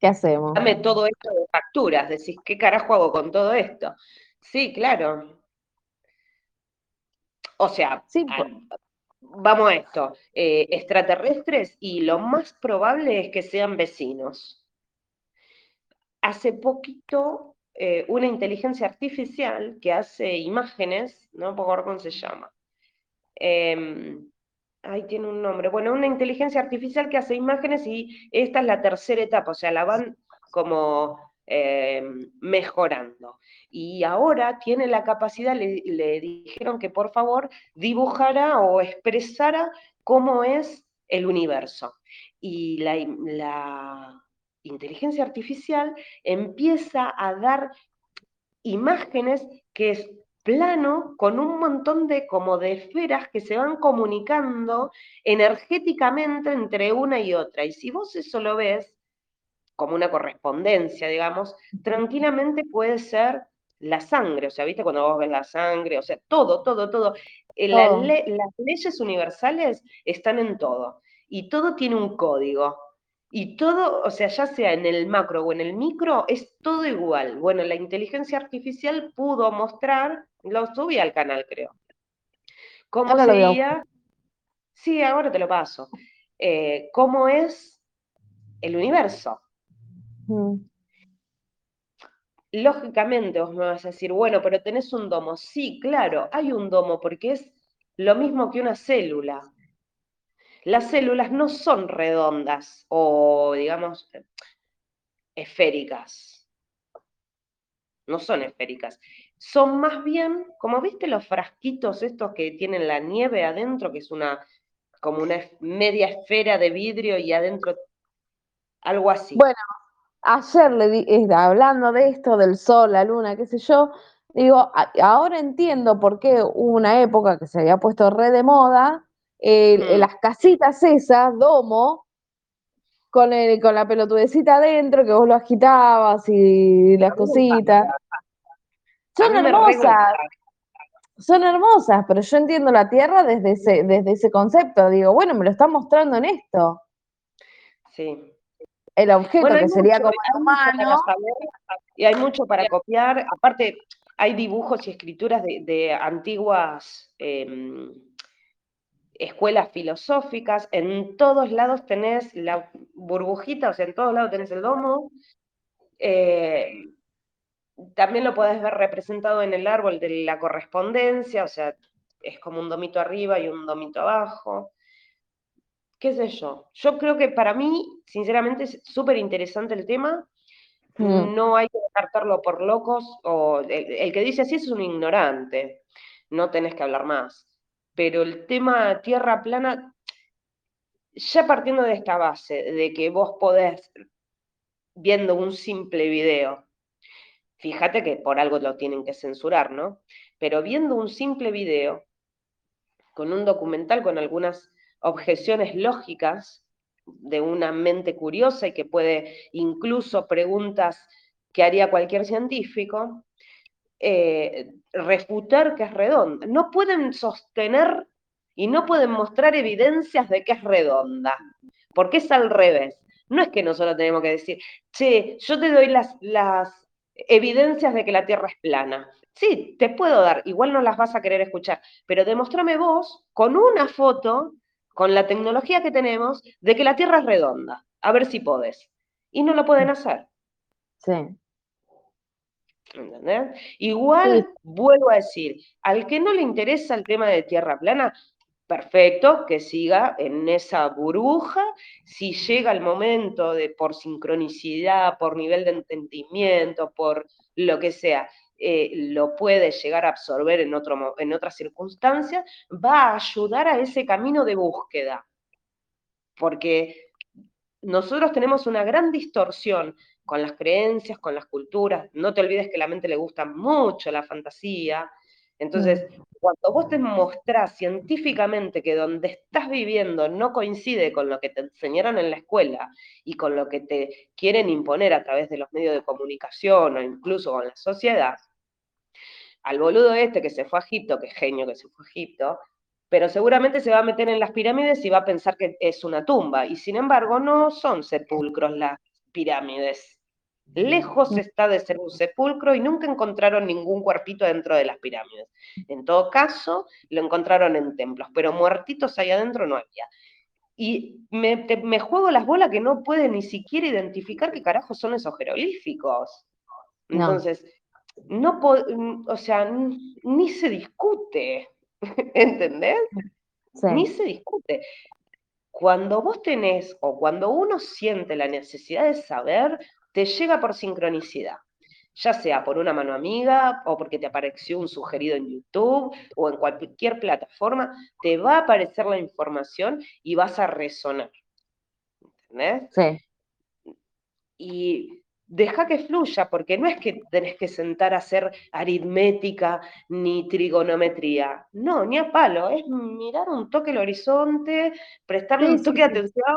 ¿qué hacemos? Dame todo esto de facturas, decís, ¿qué carajo hago con todo esto? Sí, claro. O sea, Sí, a- po- vamos a esto, eh, extraterrestres y lo más probable es que sean vecinos. Hace poquito, eh, una inteligencia artificial que hace imágenes, no puedo ver cómo se llama. Em, ahí tiene un nombre. Bueno, una inteligencia artificial que hace imágenes y esta es la tercera etapa, o sea, la van como em, mejorando. Y ahora tiene la capacidad, le, le dijeron que por favor dibujara o expresara cómo es el universo. Y la, la inteligencia artificial empieza a dar imágenes que es plano con un montón de como de esferas que se van comunicando energéticamente entre una y otra. Y si vos eso lo ves como una correspondencia, digamos, tranquilamente puede ser la sangre, o sea, ¿viste cuando vos ves la sangre? O sea, todo, todo, todo. Eh, la todo. le- las leyes universales están en todo y todo tiene un código. Y todo, o sea, ya sea en el macro o en el micro, es todo igual. Bueno, la inteligencia artificial pudo mostrar, lo subí al canal, creo, cómo Ahora sería, sí, ahora te lo paso, eh, cómo es el universo. Mm, Lógicamente vos me vas a decir, bueno, pero tenés un domo. Sí, claro, hay un domo porque es lo mismo que una célula. las células no son redondas o, digamos, esféricas. No son esféricas. Son más bien, como viste los frasquitos estos que tienen la nieve adentro, que es una como una media esfera de vidrio y adentro algo así. Bueno, ayer le di, hablando de esto, del sol, la luna, qué sé yo, digo, ahora entiendo por qué hubo una época que se había puesto re de moda, mm. las casitas esas, domo, con, el, con la pelotudecita adentro, que vos lo agitabas y las cositas. Son hermosas. Son hermosas, pero yo entiendo la Tierra desde ese, desde ese concepto. Digo, bueno, me lo están mostrando en esto. Sí. El objeto que sería como humano. y hay mucho para copiar. Aparte, hay dibujos y escrituras de, antiguas em, escuelas filosóficas. En todos lados tenés la burbujita, o sea, en todos lados tenés el domo. Eh, también lo podés ver representado en el árbol de la correspondencia, o sea, es como un domito arriba y un domito abajo. ¿Qué sé yo? Yo creo que para mí, sinceramente, es súper interesante el tema. Mm. No hay que descartarlo por locos, o el, que dice así es un ignorante, no tenés que hablar más. Pero el tema tierra plana, ya partiendo de esta base, de que vos podés, viendo un simple video, Fíjate que por algo lo tienen que censurar, ¿no? Pero viendo un simple video, con un documental con algunas objeciones lógicas de una mente curiosa y que puede incluso preguntas que haría cualquier científico, eh, refutar que es redonda. No pueden sostener y no pueden mostrar evidencias de que es redonda, porque es al revés. No es que nosotros tenemos que decir, che, yo te doy las, las evidencias de que la Tierra es plana. Sí, te puedo dar, igual no las vas a querer escuchar, pero demostrame vos con una foto, con la tecnología que tenemos, de que la Tierra es redonda. A ver si podés. Y no lo pueden hacer. Sí. ¿Entendés? Igual, vuelvo a decir, al que no le interesa el tema de Tierra plana, perfecto, que siga en esa burbuja. Si llega el momento de por sincronicidad, por nivel de entendimiento, por lo que sea, eh, lo puede llegar a absorber en, otro, en otras circunstancias, va a ayudar a ese camino de búsqueda. Porque nosotros tenemos una gran distorsión con las creencias, con las culturas. No te olvides que a la mente le gusta mucho la fantasía, entonces, cuando vos te mostrás científicamente que donde estás viviendo no coincide con lo que te enseñaron en la escuela y con lo que te quieren imponer a través de los medios de comunicación o incluso con la sociedad, al boludo este que se fue a Egipto, que genio que se fue a Egipto, pero seguramente se va a meter en las pirámides y va a pensar que es una tumba. Y sin embargo, no son sepulcros las pirámides Lejos está de ser un sepulcro y nunca encontraron ningún cuerpito dentro de las pirámides. En todo caso, lo encontraron en templos, pero muertitos ahí adentro no había. Y me, juego las bolas que no puede ni siquiera identificar qué carajos son esos jeroglíficos. Entonces, no, o sea, ni se discute, ¿entendés? Ni se discute. Cuando vos tenés o cuando uno siente la necesidad de saber, te llega por sincronicidad, ya sea por una mano amiga o porque te apareció un sugerido en YouTube o en cualquier plataforma, te va a aparecer la información y vas a resonar. ¿Entendés? Sí. Y deja que fluya, porque no es que tenés que sentar a hacer aritmética ni trigonometría. No, ni a palo, es mirar un toque el horizonte, prestarle un toque de atención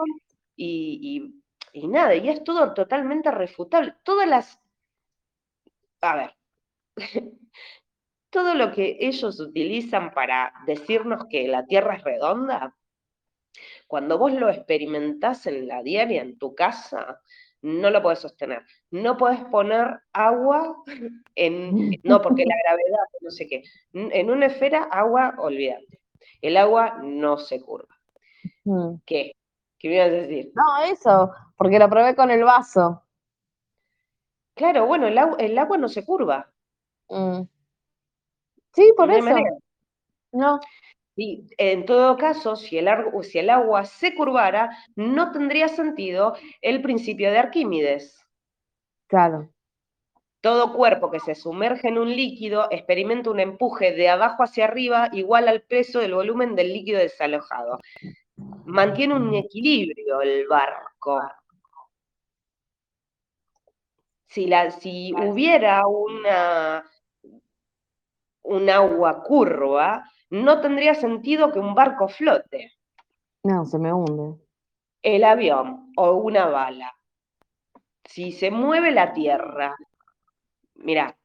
y y nada, y es todo totalmente refutable. Todas las... A ver, todo lo que ellos utilizan para decirnos que la Tierra es redonda, cuando vos lo experimentás en la diaria, en tu casa, no lo podés sostener. No podés poner agua en... No, porque la gravedad, no sé qué. En una esfera, agua, olvídate. El agua no se curva. Mm. ¿Qué? ¿Qué me ibas a decir? No, eso, porque lo probé con el vaso. Claro, bueno, el, agua, no se curva. Mm. Sí, por eso. No. en todo caso, si el, si el agua se curvara, no tendría sentido el principio de Arquímedes. Claro. Todo cuerpo que se sumerge en un líquido experimenta un empuje de abajo hacia arriba igual al peso del volumen del líquido desalojado. Mantiene un equilibrio el barco. Si, la, si hubiera una, un agua curva, no tendría sentido que un barco flote. No, se me hunde. El avión o una bala. Si se mueve la Tierra, mira,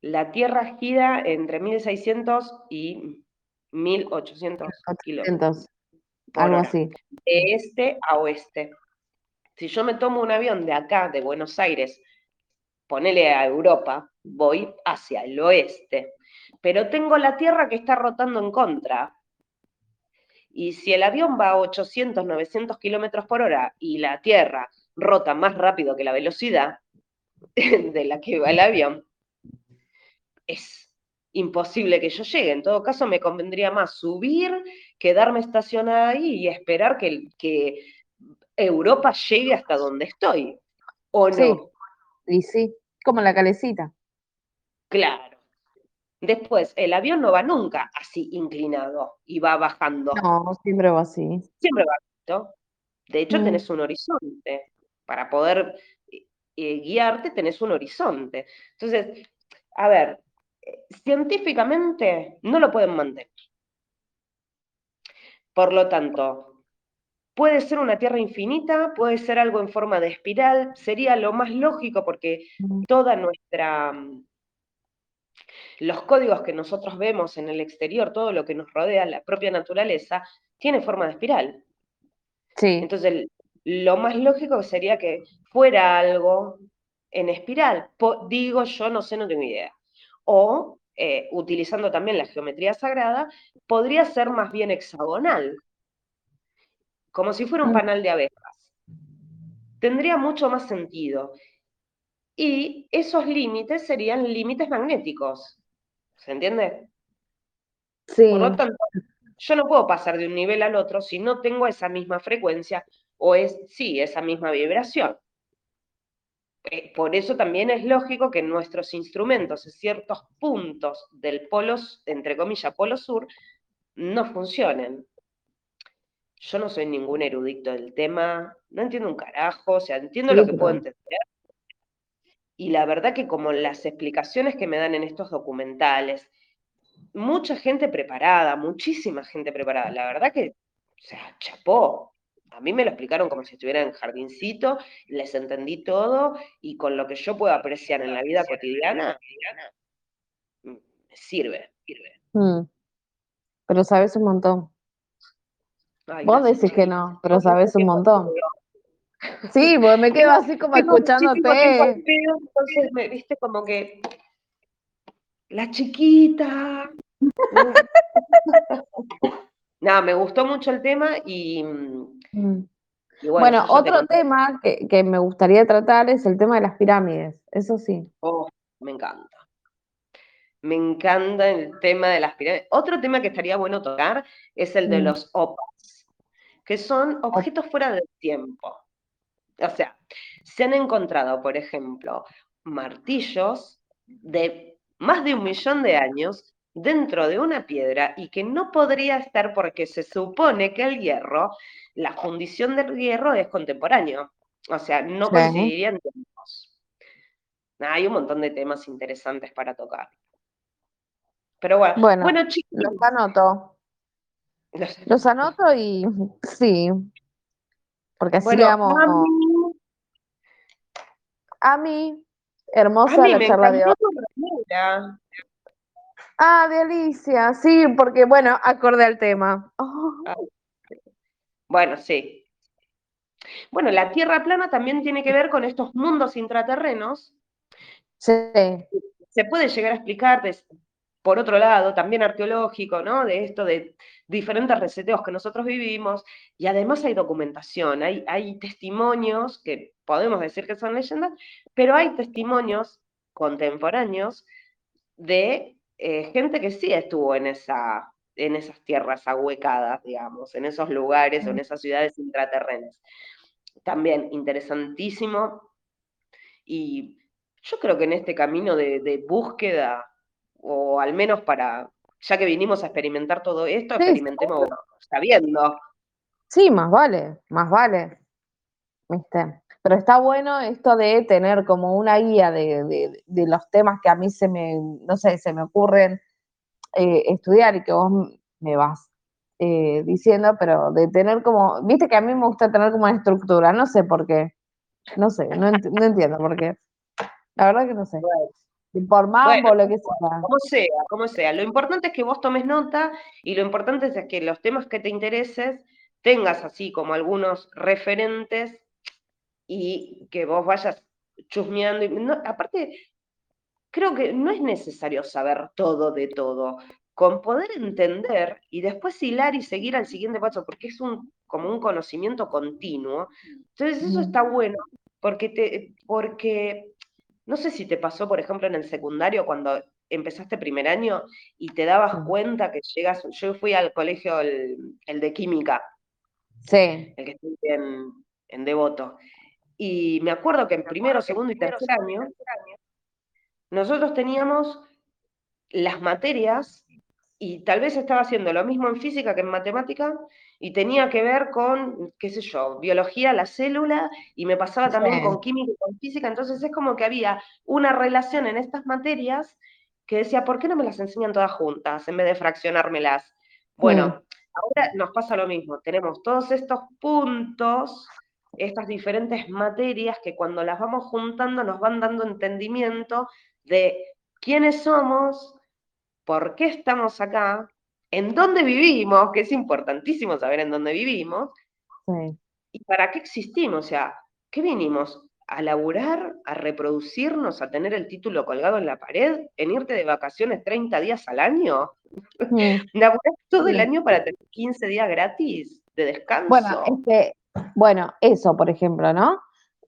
la Tierra gira entre 1600 y 1800 kilómetros. Algo así. De este a oeste. Si yo me tomo un avión de acá, de Buenos Aires, ponele a Europa, voy hacia el oeste. Pero tengo la Tierra que está rotando en contra. Y si el avión va a 800, 900 kilómetros por hora y la Tierra rota más rápido que la velocidad de la que va el avión, es imposible que yo llegue. En todo caso, me convendría más subir, quedarme estacionada ahí y esperar que, que Europa llegue hasta donde estoy. ¿O no? Sí, y sí, como la calecita. Claro. Después, el avión no va nunca así inclinado y va bajando. No, siempre va así. Siempre va bajando. De hecho, mm. tenés un horizonte. Para poder eh, eh, guiarte, tenés un horizonte. Entonces, a ver, científicamente no lo pueden mantener. Por lo tanto, puede ser una Tierra infinita, puede ser algo en forma de espiral, sería lo más lógico porque toda nuestra... Los códigos que nosotros vemos en el exterior, todo lo que nos rodea, la propia naturaleza, tiene forma de espiral. Sí. Entonces, lo más lógico sería que fuera algo en espiral. digo yo, no sé, no tengo idea o eh, utilizando también la geometría sagrada, podría ser más bien hexagonal, como si fuera un mm. panal de abejas. Tendría mucho más sentido. Y esos límites serían límites magnéticos. ¿Se entiende? Sí. Por lo tanto, yo no puedo pasar de un nivel al otro si no tengo esa misma frecuencia o es, sí, esa misma vibración. Eh, por eso también es lógico que nuestros instrumentos en ciertos puntos del polo, entre comillas, polo sur, no funcionen. Yo no soy ningún erudito del tema, no entiendo un carajo, o sea, entiendo lo que puedo entender. Y la verdad que como las explicaciones que me dan en estos documentales, mucha gente preparada, muchísima gente preparada, la verdad que, o sea, chapó, a mí me lo explicaron como si estuviera en jardincito, les entendí todo y con lo que yo puedo apreciar en la vida cotidiana, mm, me sirve, sirve. Mm. Pero sabes un montón. Vos decís que no, pero sabes un montón. Sí, pues me quedo así como escuchándote. Entonces me viste como que la chiquita. Nada, me gustó mucho el tema y, mm, bueno, otro tema que, me gustaría tratar es el tema de las pirámides, eso sí. Oh, me encanta. Me encanta el tema de las pirámides. Otro tema que estaría bueno tocar es el de mm. los OPAS, que son objetos fuera del tiempo. O sea, se han encontrado, por ejemplo, martillos de más de un millón de años dentro de una piedra y que no podría estar porque se supone que el hierro, la fundición del hierro es contemporáneo. O sea, no coincidirían tiempos. Hay un montón de temas interesantes para tocar. Pero bueno, bueno, chicos, los anoto. Los, anoto y sí. Porque así vamos. A mí, hermosa la charla de hoy. Ah, de Alicia, sí, porque bueno, acorde al tema. Ah, bueno, sí. Bueno, la Tierra plana también tiene que ver con estos mundos intraterrenos. Sí. Se puede llegar a explicar, por otro lado, también arqueológico, ¿no? De esto de diferentes reseteos que nosotros vivimos, y además hay documentación, hay, hay testimonios que podemos decir que son leyendas, pero hay testimonios contemporáneos de eh, gente que sí estuvo en esa, en esas tierras ahuecadas, digamos, en esos lugares o en esas ciudades intraterrenas. También interesantísimo y yo creo que en este camino de, búsqueda, o al menos para, ya que vinimos a experimentar todo esto, experimentemos sabiendo. Sí, más vale, más vale. ¿Viste? Pero está bueno esto de tener como una guía de, los temas que a mí se me, no sé, se me ocurren eh, estudiar y que vos me vas eh, diciendo, pero de tener como, viste que a mí me gusta tener como una estructura, no sé por qué, no sé, no, entiendo por qué. La verdad que no sé. Por mambo, lo que sea. Como sea, como sea. Lo importante es que vos tomes nota y lo importante es que los temas que te intereses tengas así como algunos referentes y que vos vayas chusmeando. Y aparte, creo que no es necesario saber todo de todo. Con poder entender y después hilar y seguir al siguiente paso, porque es un, como un conocimiento continuo. Entonces eso está bueno, porque, te, porque no sé si te pasó, por ejemplo, en el secundario cuando empezaste primer año y te dabas cuenta que llegas, yo fui al colegio, el, de química, sí. el que estoy en, en Devoto, y me acuerdo que en primero, segundo y tercer año, nosotros teníamos las materias y tal vez estaba haciendo lo mismo en física que en matemática y tenía que ver con, qué sé yo, biología, la célula y me pasaba también con química y con física, entonces es como que había una relación en estas materias que decía, ¿por qué no me las enseñan todas juntas en vez de fraccionármelas? Bueno, mm. ahora nos pasa lo mismo, tenemos todos estos puntos estas diferentes materias que cuando las vamos juntando nos van dando entendimiento de quiénes somos, por qué estamos acá, en dónde vivimos, que es importantísimo saber en dónde vivimos, y para qué existimos, o sea, ¿qué vinimos? ¿A laburar, a reproducirnos, a tener el título colgado en la pared, en irte de vacaciones 30 días al año? Mm. todo el año para tener 15 días gratis de descanso? Bueno, este, bueno, eso, por ejemplo, ¿no?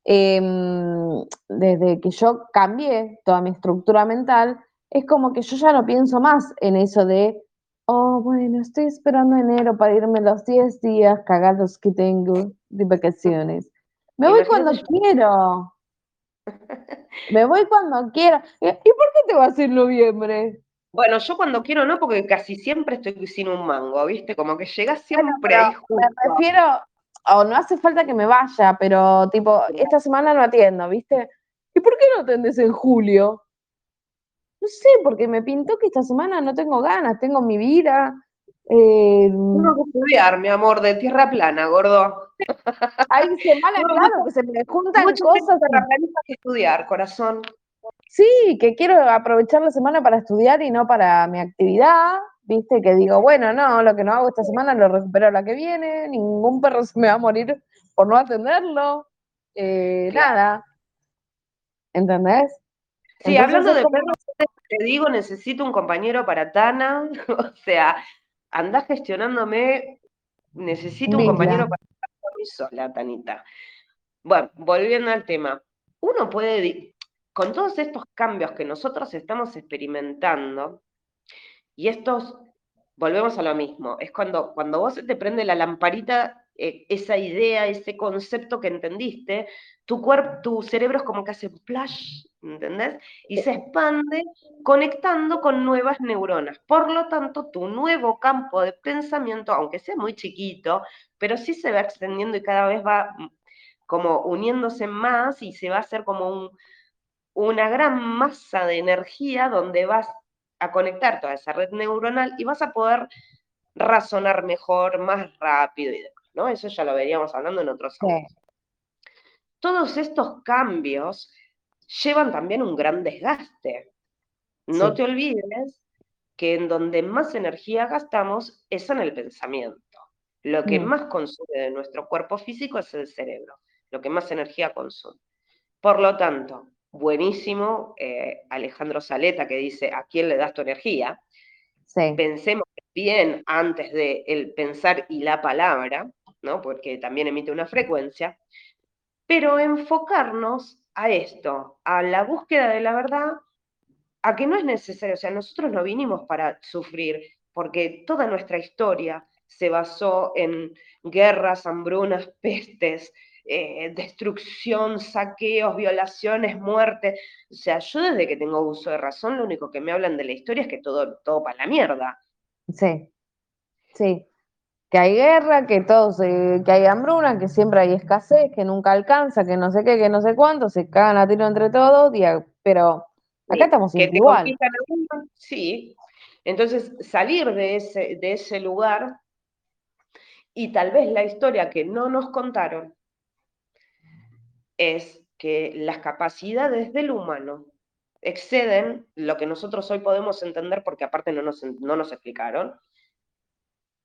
Em, desde que yo cambié toda mi estructura mental, es como que yo ya no pienso más en eso de, oh, bueno, estoy esperando enero para irme los 10 días cagados que tengo de vacaciones. Me voy cuando quiero. Me voy cuando quiero. ¿Y por qué te vas en noviembre? Bueno, yo cuando quiero no, porque casi siempre estoy sin un mango, ¿viste? Como que llegas siempre ahí justo. Me refiero, o no hace falta que me vaya, pero tipo, esta semana no atiendo, ¿viste? ¿Y por qué no atendes en julio? No sé, porque me pintó que esta semana no tengo ganas, tengo mi vida. Eh, tengo que estudiar, mi amor, de tierra plana, gordo. Hay semanas, claro, que se me juntan cosas. Tierra que estudiar, corazón. Sí, que quiero aprovechar la semana para estudiar y no para mi actividad, viste, que digo, bueno, no, lo que no hago esta semana lo recupero la que viene, ningún perro se me va a morir por no atenderlo, eh, nada. ¿Entendés? Sí, hablando de perros, te digo, necesito un compañero para Tana, o sea, andás gestionándome, necesito un compañero para mí sola, Tanita. Bueno, volviendo al tema, uno puede, con todos estos cambios que nosotros estamos experimentando, y estos, volvemos a lo mismo, es cuando, cuando vos te prende la lamparita, eh, esa idea, ese concepto que entendiste, tu, cuerpo, tu cerebro es como que hace flash, ¿entendés? Y se expande conectando con nuevas neuronas. Por lo tanto, tu nuevo campo de pensamiento, aunque sea muy chiquito, pero sí se va extendiendo y cada vez va mm, como uniéndose más y se va a hacer como un, una gran masa de energía donde vas a conectar toda esa red neuronal y vas a poder razonar mejor, más rápido y demás, ¿no? Eso ya lo veríamos hablando en otros años. Todos estos cambios llevan también un gran desgaste. No te olvides que en donde más energía gastamos es en el pensamiento. Lo que mm. más consume de nuestro cuerpo físico es el cerebro, lo que más energía consume. Por lo tanto, buenísimo eh, Alejandro Saleta que dice, ¿a quién le das tu energía? Pensemos bien antes de el pensar y la palabra, ¿no? porque también emite una frecuencia, pero enfocarnos a esto, a la búsqueda de la verdad, a que no es necesario, o sea, nosotros no vinimos para sufrir, porque toda nuestra historia se basó en guerras, hambrunas, pestes, eh, destrucción, saqueos, violaciones, muerte. O sea, yo desde que tengo uso de razón, lo único que me hablan de la historia es que todo, todo para la mierda. Sí, sí. Que hay guerra, que todos, que hay hambruna, que siempre hay escasez, que nunca alcanza, que no sé qué, que no sé cuánto, se cagan a tiro entre todos, pero acá estamos igual. sí. Entonces, salir de ese, de ese lugar y tal vez la historia que no nos contaron es que las capacidades del humano exceden lo que nosotros hoy podemos entender porque aparte no nos, no nos explicaron.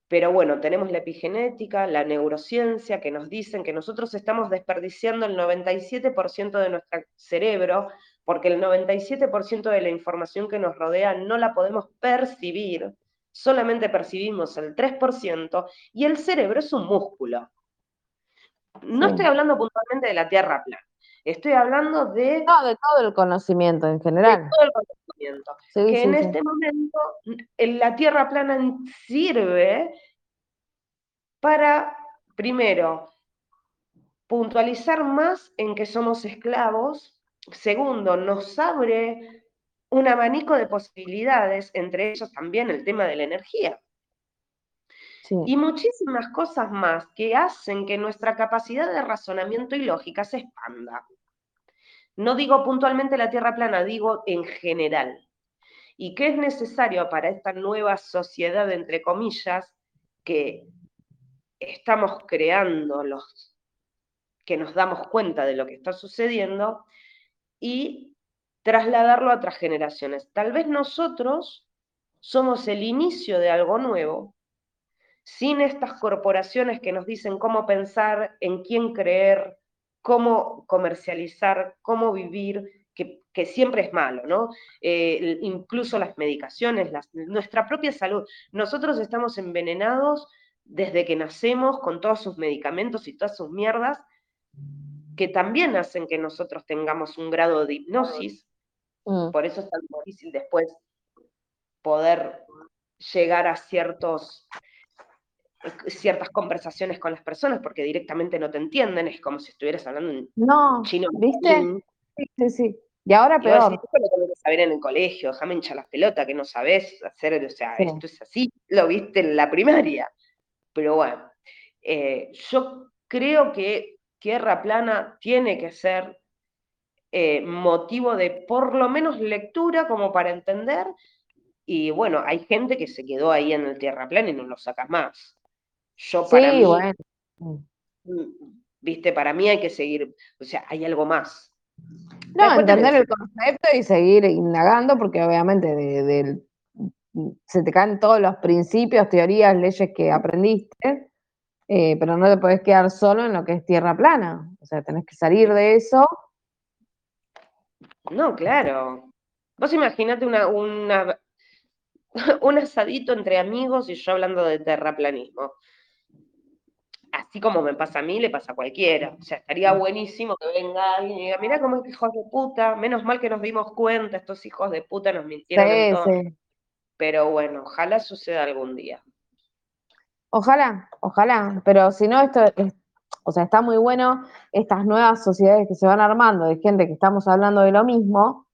Pero bueno, tenemos la epigenética, la neurociencia que nos dicen que nosotros estamos desperdiciando el 97% de nuestro cerebro porque el 97% de la información que nos rodea no la podemos percibir, solamente percibimos el 3% y el cerebro es un músculo. No estoy hablando puntualmente de la Tierra plana, estoy hablando de... No, de todo el conocimiento en general. De todo el conocimiento. que en este momento la Tierra plana sirve para, primero, puntualizar más en que somos esclavos. Segundo, nos abre un abanico de posibilidades, entre ellos también el tema de la energía. Y muchísimas cosas más que hacen que nuestra capacidad de razonamiento y lógica se expanda. No digo puntualmente la Tierra plana, digo en general. ¿Y qué es necesario para esta nueva sociedad, entre comillas, que estamos creando los que nos damos cuenta de lo que está sucediendo y trasladarlo a otras generaciones? Tal vez nosotros somos el inicio de algo nuevo, sin estas corporaciones que nos dicen cómo pensar, en quién creer, cómo comercializar, cómo vivir, que, siempre es malo, ¿no? Eh, incluso las medicaciones, nuestra propia salud. Nosotros estamos envenenados desde que nacemos con todos sus medicamentos y todas sus mierdas, que también hacen que nosotros tengamos un grado de hipnosis. Mm. Por eso es tan difícil después poder llegar a ciertos ciertas conversaciones con las personas porque directamente no te entienden, es como si estuvieras hablando en no, chino. ¿Viste? Sí, sí, Y ahora peor. esto lo tenés que saber en el colegio, déjame hinchar las pelotas, que no sabes hacer, o sea, esto es así, lo viste en la primaria. Pero bueno, eh, yo creo que Tierra Plana tiene que ser eh, motivo de por lo menos lectura como para entender. Y bueno, hay gente que se quedó ahí en el Tierra Plana y no lo sacas más. Yo para sí, mí, bueno. Mm, viste, para mí hay que seguir, o sea, hay algo más. No, entender el concepto y seguir indagando, porque obviamente se te caen todos los principios, teorías, leyes que aprendiste, eh, pero no te puedes quedar solo en lo que es tierra plana. O sea, tenés que salir de eso. No, claro. Vos imaginate una, una, un asadito entre amigos y yo hablando de terraplanismo así como me pasa a mí, le pasa a cualquiera. O sea, estaría buenísimo que venga alguien y diga, mira cómo es hijos de puta, menos mal que nos dimos cuenta, estos hijos de puta nos mintieron sí, Pero bueno, ojalá suceda algún día. Ojalá, ojalá, pero si no, esto es, o sea, está muy bueno estas nuevas sociedades que se van armando, de gente que estamos hablando de lo mismo,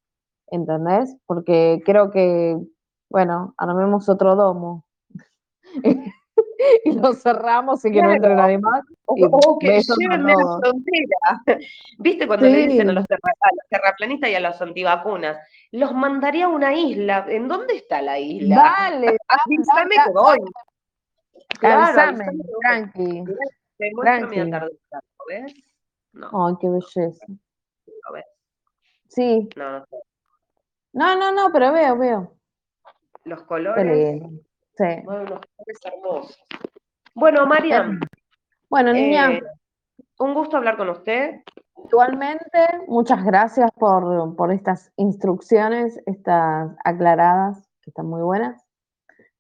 ¿entendés? Porque creo que, bueno, armemos otro domo. y lo cerramos y que no entre nadie más. O, que lleven de la frontera. ¿Viste cuando le dicen a los, terraplanistas y a los antivacunas? Los mandaría a una isla. ¿En dónde está la isla? Dale, avísame que voy. Claro, tranqui. Te muestro mi atardecer, ves? No. Ay, qué belleza. ¿Lo ves? Sí. No, no No, no, no, pero veo, veo. Los colores. Sí. Bueno. Bueno, Mariam. Bueno, niña. Eh, un gusto hablar con usted. Igualmente, muchas gracias por, estas instrucciones, estas aclaradas, que están muy buenas.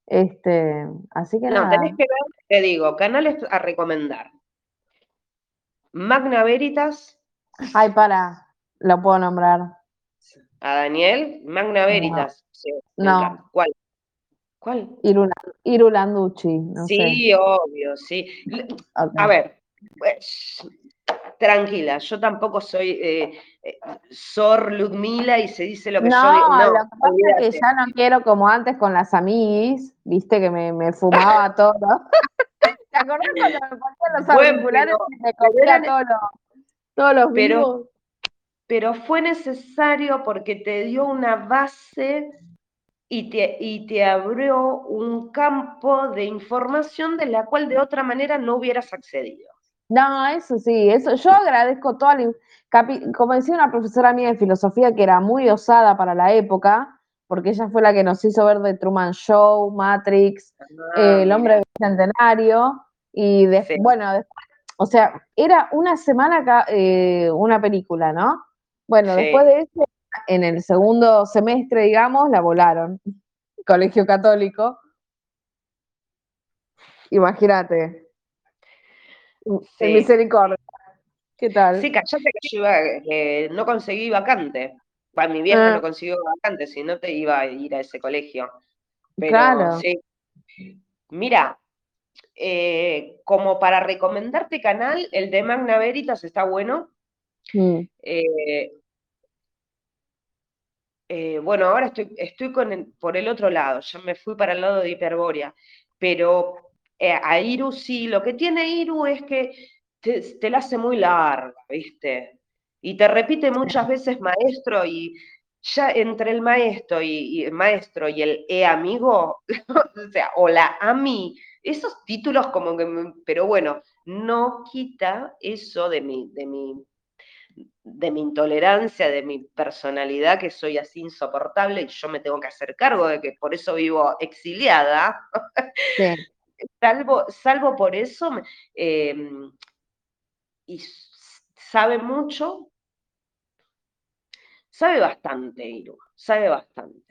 Este, así que no, tenés que ver, te digo, canales a recomendar. Magna Veritas. Ay, para, lo puedo nombrar. A Daniel, Magna Veritas. no. ¿Cuál? ¿Cuál? Irulanducci, no sí, sé. Obvio, sí. A ver, pues, tranquila, yo tampoco soy eh, eh, Sor Ludmila y se dice lo que yo digo. No, lo que pasa es que ya no quiero como antes con las amiguis, viste que me, me fumaba todo. ¿Te acordás cuando me ponía los auriculares y me copia todos los, todos los pero, Pero fue necesario porque te dio una base y te, y te abrió un campo de información de la cual de otra manera no hubieras accedido. No, eso sí, eso yo agradezco toda la como decía una profesora mía de filosofía que era muy osada para la época, porque ella fue la que nos hizo ver The Truman Show, Matrix, ah, eh, El hombre bicentenario, y bueno, después, o sea, era una semana eh, una película, ¿no? Bueno, después de eso, en el segundo semestre, digamos, la volaron. Colegio católico. Imagínate. Sí. misericordia. ¿Qué tal? Sí, callate que yo iba, no conseguí vacante. Bueno, mi vieja ah. no consiguió vacante, si no te iba a ir a ese colegio. Pero claro. sí. Mira, eh, como para recomendarte canal, el de Magna Veritas está bueno. Mm. Eh, eh, bueno, ahora estoy, estoy con por el otro lado, ya me fui para el lado de Hiperbórea, pero a Iru sí, lo que tiene Iru es que te, la hace muy larga, ¿viste? Y te repite muchas veces maestro y ya entre el maestro y, el maestro y el e amigo, o sea, o la ami, esos títulos como que, pero bueno, no quita eso de mi, de mi, de mi intolerancia, de mi personalidad, que soy así insoportable y yo me tengo que hacer cargo de que por eso vivo exiliada. salvo, salvo por eso, em, y sabe mucho, sabe bastante, Iru, sabe bastante.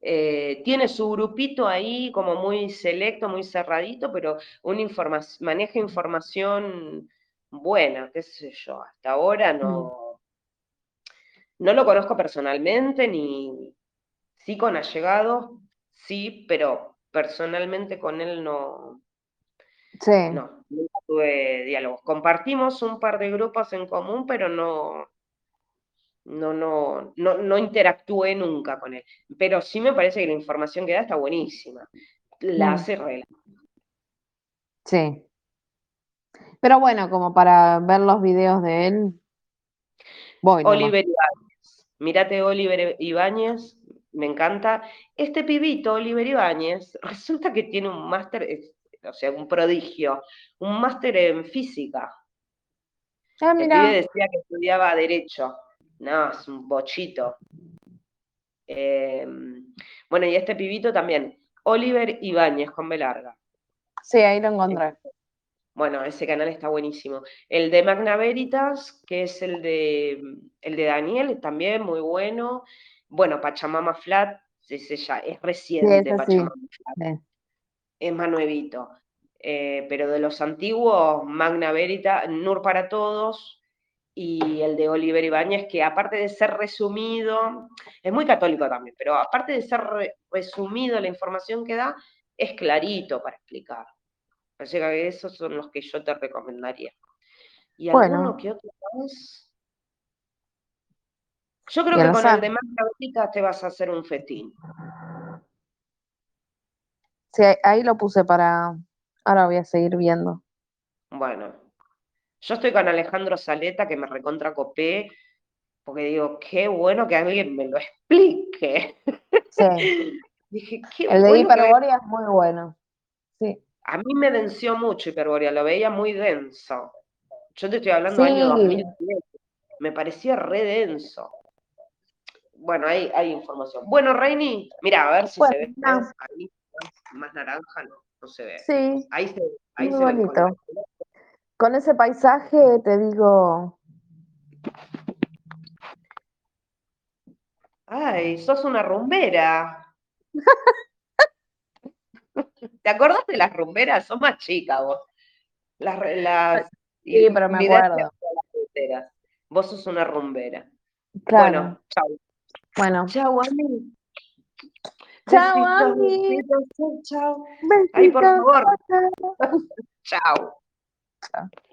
Eh, tiene su grupito ahí como muy selecto, muy cerradito, pero una maneja información buena, qué sé yo. Hasta ahora no, mm. no lo conozco personalmente, ni sí con allegados, sí, pero personalmente con él no. Sí. No, nunca tuve diálogos. Compartimos un par de grupos en común, pero no, no, no, no, no interactué nunca con él. Pero sí me parece que la información que da está buenísima. La mm. hace real. Sí. Pero bueno, como para ver los videos de él. Voy Oliver Ibáñez. Mírate Oliver Ibáñez, me encanta. Este pibito, Oliver Ibáñez, resulta que tiene un máster, o sea, un prodigio, un máster en física. Ah, El pibe decía que estudiaba Derecho. No, es un bochito. Em, bueno, y este pibito también, Oliver Ibáñez con B larga. Sí, ahí lo encontré. Bueno, ese canal está buenísimo. El de Magna Veritas, que es el de, el de Daniel, también muy bueno. Bueno, Pachamama Flat, es, ella, es reciente Pachamama Flat. Es más nuevito. Eh, pero de los antiguos, Magna Veritas, Nur para Todos, y el de Oliver Ibáñez, que aparte de ser resumido, es muy católico también, pero aparte de ser resumido la información que da, es clarito para explicar. Así que esos son los que yo te recomendaría. ¿Y alguno que otro más? Yo creo que con el de más te vas a hacer un fetín. Sí, ahí lo puse para. Ahora voy a seguir viendo. Bueno, yo estoy con Alejandro Saleta, que me recontra copé, porque digo, qué bueno que alguien me lo explique. Sí. Dije, qué El de Hiperborea es muy bueno. Sí. A mí me densió mucho Hiperborea, lo veía muy denso. Yo te estoy hablando del año 2010. Me parecía re denso. Bueno, hay, hay información. Bueno, Reini, mira, a ver si se ve. Ahí, más naranja, no, no se ve. Sí. Ahí se, ahí muy bonito con ese paisaje te digo. Ay, sos una rumbera. ¿Te acordás de las rumberas? Sos más chica vos. Las, las sí, pero me acuerdo. Vos sos una rumbera. Claro. Bueno, chau. Bueno. Chau, Ami. besitos, chao. Besitos. Ay, por favor. Chao. Chao.